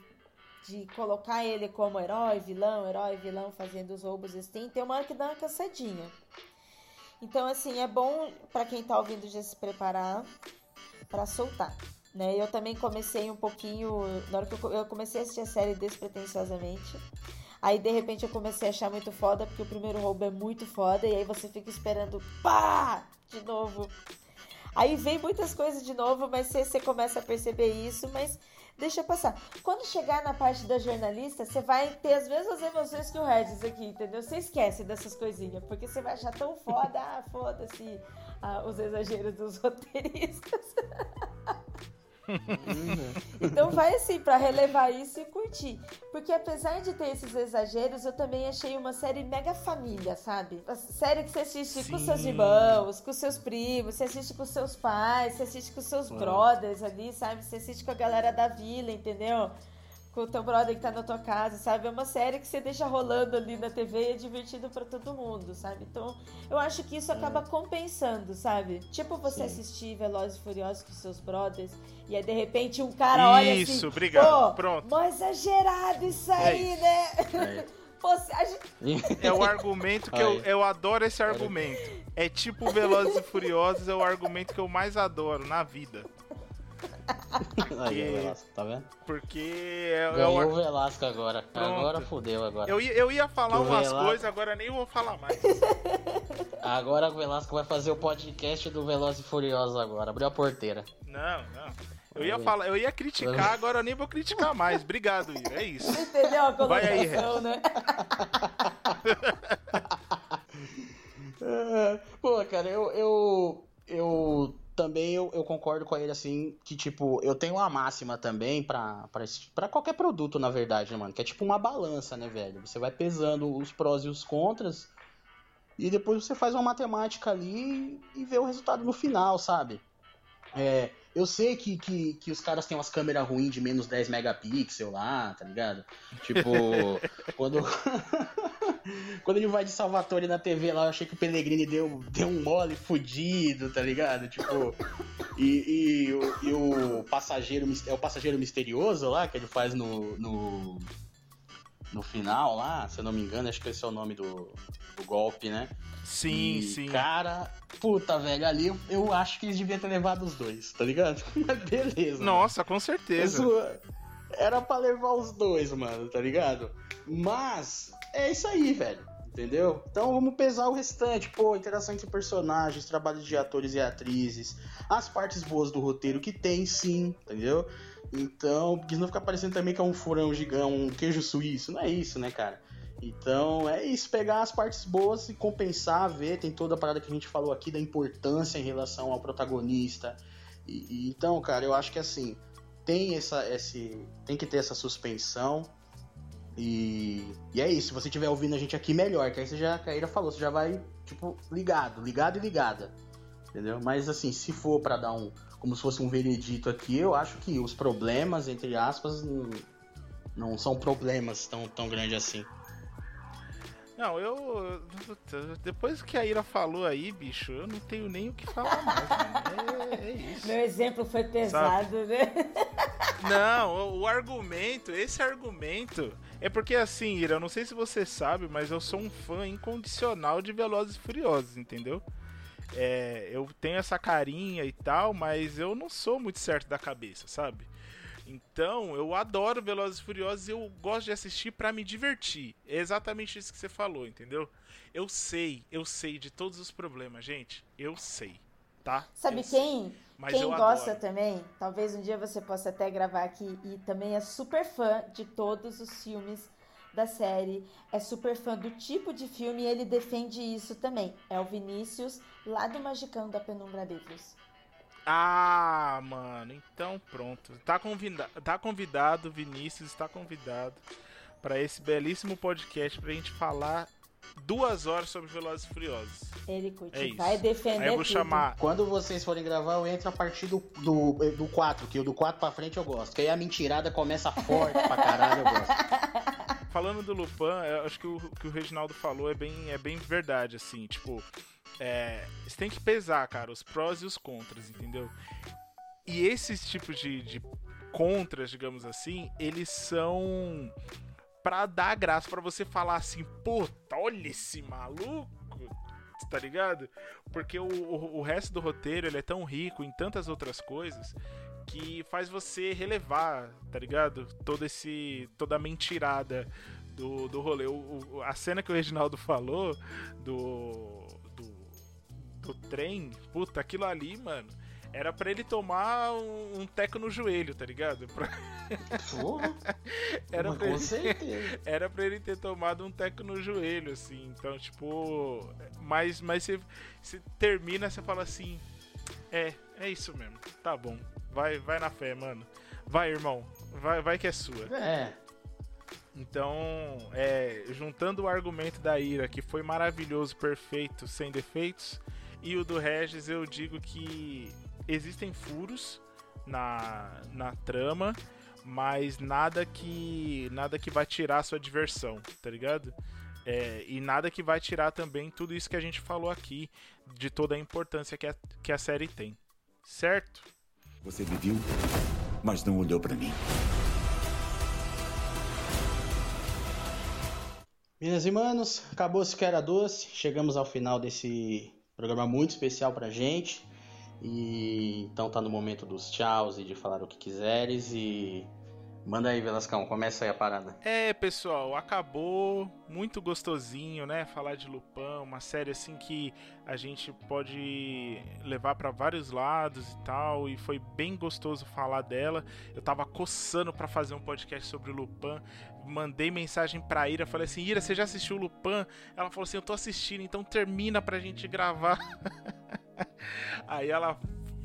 de, colocar ele como herói, vilão, herói, vilão, fazendo os roubos assim, tem uma hora que dá uma cansadinha. Então, assim, é bom para quem tá ouvindo já se preparar para soltar. Né? Eu também comecei um pouquinho. Na hora que eu, comecei a assistir a série despretensiosamente. Aí de repente eu comecei a achar muito foda, porque o primeiro roubo é muito foda, e aí você fica esperando pá! De novo. Aí vem muitas coisas de novo, mas você, começa a perceber isso, mas deixa passar. Quando chegar na parte da jornalista, você vai ter as mesmas emoções que o Regis aqui, entendeu? Você esquece dessas coisinhas, porque você vai achar tão foda, ah, foda-se ah, os exageros dos [LAUGHS] roteiristas. Então vai assim, pra relevar isso e curtir. Porque apesar de ter esses exageros, eu também achei uma série mega família, sabe? A série que você assiste Sim. com seus irmãos, com seus primos, você assiste com seus pais, você assiste com seus brothers ali, sabe? Você assiste com a galera da vila, entendeu? Com o teu brother que tá na tua casa, sabe? É uma série que você deixa rolando ali na TV e é divertido pra todo mundo, sabe? Então, eu acho que isso acaba compensando, sabe? Tipo você Sim. assistir Velozes e Furiosos com seus brothers e aí de repente um cara olha assim, Isso, obrigado. Pô, Pronto. Mó exagerado isso aí, isso. né? É. [LAUGHS] Pô, gente- É o argumento que eu, eu adoro esse argumento. É tipo Velozes e Furiosos, é o argumento que eu mais adoro na vida. Aí, o Velasco, tá vendo? Porque é, é Ganhou o, o Velasco agora. Pronto. Agora fudeu agora. eu, ia- eu ia falar umas lá. coisas, agora nem vou falar mais. [LAUGHS] Agora o Velasco vai fazer o podcast do Veloz e Furioso agora. Abriu a porteira. Não, não. Eu ia falar, eu ia criticar, agora eu nem vou criticar mais. Obrigado, Ira. É isso. entendeu a Vai aí, né? [LAUGHS] É, Pô, cara, eu, eu, eu também eu, eu concordo com ele assim que tipo eu tenho uma máxima também esse- pra qualquer produto na verdade, né, mano? Que é tipo uma balança, né, velho? Você vai pesando os prós e os contras e depois você faz uma matemática ali e vê o resultado no final, sabe? É, eu sei que, que, que os caras têm umas câmeras ruins de menos 10 megapixels lá, tá ligado? Tipo, [LAUGHS] quando. [LAUGHS] quando ele vai de Salvatore na TV lá, eu achei que o Pellegrini deu, deu um mole fudido, tá ligado? Tipo. E, e, o, e o passageiro. É o passageiro misterioso lá, que ele faz no. no no final lá, se eu não me engano, acho que esse é o nome do, do golpe, né? Sim, E, sim. Cara, puta, velho, ali eu, eu acho que eles deviam ter levado os dois, tá ligado? [LAUGHS] Mas beleza. Nossa, com certeza. Isso era pra levar os dois, mano, tá ligado? Mas é isso aí, velho. Entendeu? Então vamos pesar o restante. Pô, interação entre personagens, trabalho de atores e atrizes, as partes boas do roteiro que tem, sim, entendeu? Então, porque senão fica parecendo também que é um furão gigante, um queijo suíço. Não é isso, né, cara? Então é isso, pegar as partes boas e compensar, ver, tem toda a parada que a gente falou aqui da importância em relação ao protagonista. E, e então, cara, eu acho que assim, tem essa esse tem que ter essa suspensão e, e é isso se você estiver ouvindo a gente aqui melhor que aí você já a Caíra falou você já vai tipo ligado ligado e ligada entendeu mas assim se for pra dar um como se fosse um veredito aqui eu acho que os problemas entre aspas não, são problemas tão tão grandes assim Não, eu. Depois que a Ira falou aí, bicho, eu não tenho nem o que falar mais. É, é isso. Meu exemplo foi pesado, né? Não, o, o argumento, esse argumento. É porque assim, Ira, eu não sei se você sabe, mas eu sou um fã incondicional de Velozes e Furiosos, entendeu? É, eu tenho essa carinha e tal, mas eu não sou muito certo da cabeça, sabe? Então, eu adoro Velozes e Furiosos e eu gosto de assistir pra me divertir. É exatamente isso que você falou, entendeu? Eu sei, eu sei de todos os problemas, gente. Eu sei, tá? Sabe Eu quem? Quem gosta adoro. também, talvez um dia você possa até gravar aqui e também é super fã de todos os filmes da série, é super fã do tipo de filme e ele defende isso também. É o Vinícius, lá do Magicão da Penumbra Livros. Ah, mano, então pronto. Tá, convida tá convidado, Vinícius está convidado para esse belíssimo podcast pra gente falar duas horas sobre Velozes e Furiosos. Ele curte, É isso. vai defender Aí eu vou tudo. chamar. Quando vocês forem gravar, eu entro a partir do, do, do 4, que o do 4 pra frente eu gosto. Que aí a mentirada começa forte pra caralho, eu gosto. [LAUGHS] Falando do Lupin, eu acho que o que o Reginaldo falou é bem, é bem verdade, assim, tipo. É, você tem que pesar, cara, os prós e os contras, entendeu? E esses tipos de, de contras, digamos assim, eles são pra dar graça, pra você falar assim, puta, olha esse maluco, tá ligado? Porque o, o, o resto do roteiro ele é tão rico em tantas outras coisas que faz você relevar, tá ligado? Todo esse. toda a mentirada do, do rolê. O, o- a cena que o Reginaldo falou do. do. do trem, puta, aquilo ali, mano. Era pra ele tomar um, um teco no joelho, tá ligado? Pra- Porra, [LAUGHS] era, pra com ele, certeza. era pra ele ter tomado um teco no joelho, assim. Então, tipo. Mas, mas você, você termina, você fala assim. É, é isso mesmo. Tá bom. Vai, vai na fé, mano. Vai, irmão. Vai, vai que é sua. É. Então, é, juntando o argumento da Ira, que foi maravilhoso, perfeito, sem defeitos, e o do Regis, eu digo que existem furos na, na trama, mas nada que nada que vai tirar a sua diversão, tá ligado? É, e nada que vai tirar também tudo isso que a gente falou aqui, de toda a importância que a, que a série tem. Certo? Você me viu, mas não olhou para mim. Minhas manos, acabou-se que era doce. Chegamos ao final desse programa muito especial pra gente. E então tá no momento dos tchauz e de falar o que quiseres e Manda aí, Velascão, começa aí a parada. É, pessoal, acabou muito gostosinho, né? Falar de Lupin, uma série assim que a gente pode levar para vários lados e tal, e foi bem gostoso falar dela. Eu tava coçando para fazer um podcast sobre Lupin, mandei mensagem pra Ira, falei assim: "Ira, você já assistiu Lupin?" Ela falou assim: "Eu tô assistindo, então termina pra gente gravar". [LAUGHS] aí ela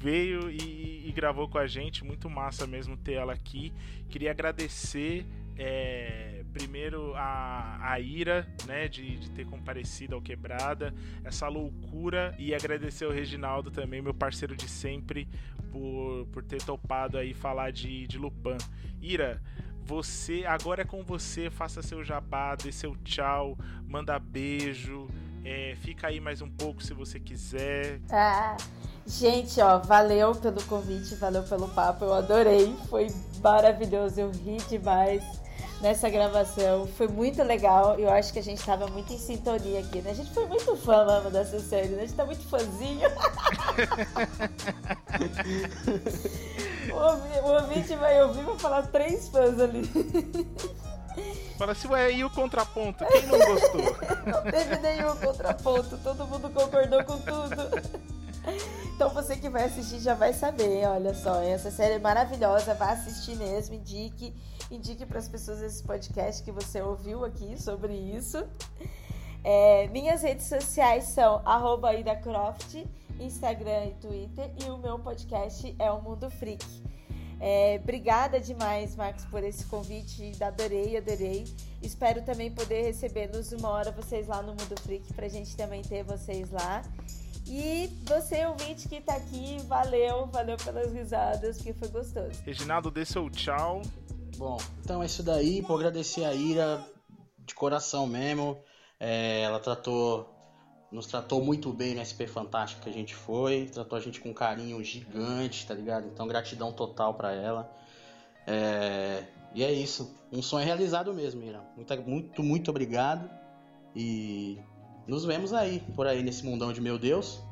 veio e, e, gravou com a gente. Muito massa mesmo ter ela aqui. Queria agradecer é, primeiro a, a Ira, né, de, de, ter comparecido ao Quebrada, essa loucura, e agradecer ao Reginaldo também, meu parceiro de sempre, por, por ter topado aí falar de, de Lupin. Ira, você, agora é com você, faça seu jabá, dê seu tchau, manda beijo, é, fica aí mais um pouco se você quiser. Ah. Gente, ó, valeu pelo convite, valeu pelo papo, eu adorei, foi maravilhoso, eu ri demais nessa gravação, foi muito legal, eu acho que a gente tava muito em sintonia aqui, né? A gente foi muito fã mesmo dessa série, né? A gente tá muito fãzinho. [LAUGHS] o ouvinte vai ouvir e vai falar três fãs ali. Fala assim, ué, e o contraponto? Quem não gostou? [LAUGHS] não teve nenhum contraponto, todo mundo concordou com tudo. Então você que vai assistir já vai saber, olha só, essa série é maravilhosa, vá assistir mesmo, indique, indique para as pessoas esse podcast que você ouviu aqui sobre isso. É, minhas redes sociais são @idacroft, Instagram e Twitter, e o meu podcast é o Mundo Freak. É, obrigada demais, Marcos, por esse convite. Adorei, adorei. Espero também poder receber nos uma hora vocês lá no Mundo Freak, pra gente também ter vocês lá. E você, ouvinte que tá aqui, valeu, valeu pelas risadas, porque foi gostoso. Reginaldo, dê seu tchau. Bom, então é isso daí. Vou agradecer a Ira de coração mesmo. É, ela tratou, nos tratou muito bem no SP Fantástico que a gente foi. Tratou a gente com um carinho gigante, tá ligado? Então, gratidão total para ela. É, e é isso. Um sonho realizado mesmo, Ira. Muito, muito, muito obrigado. E nos vemos aí, por aí nesse mundão de meu Deus,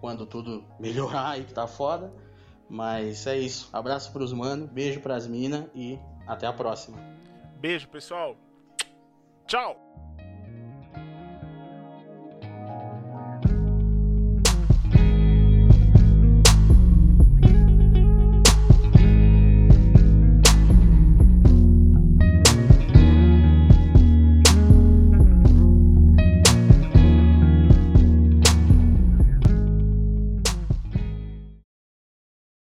quando tudo [LAUGHS] melhorar aí que tá foda. Mas é isso. Abraço pros mano, beijo pras minas e até a próxima. Beijo, pessoal. Tchau.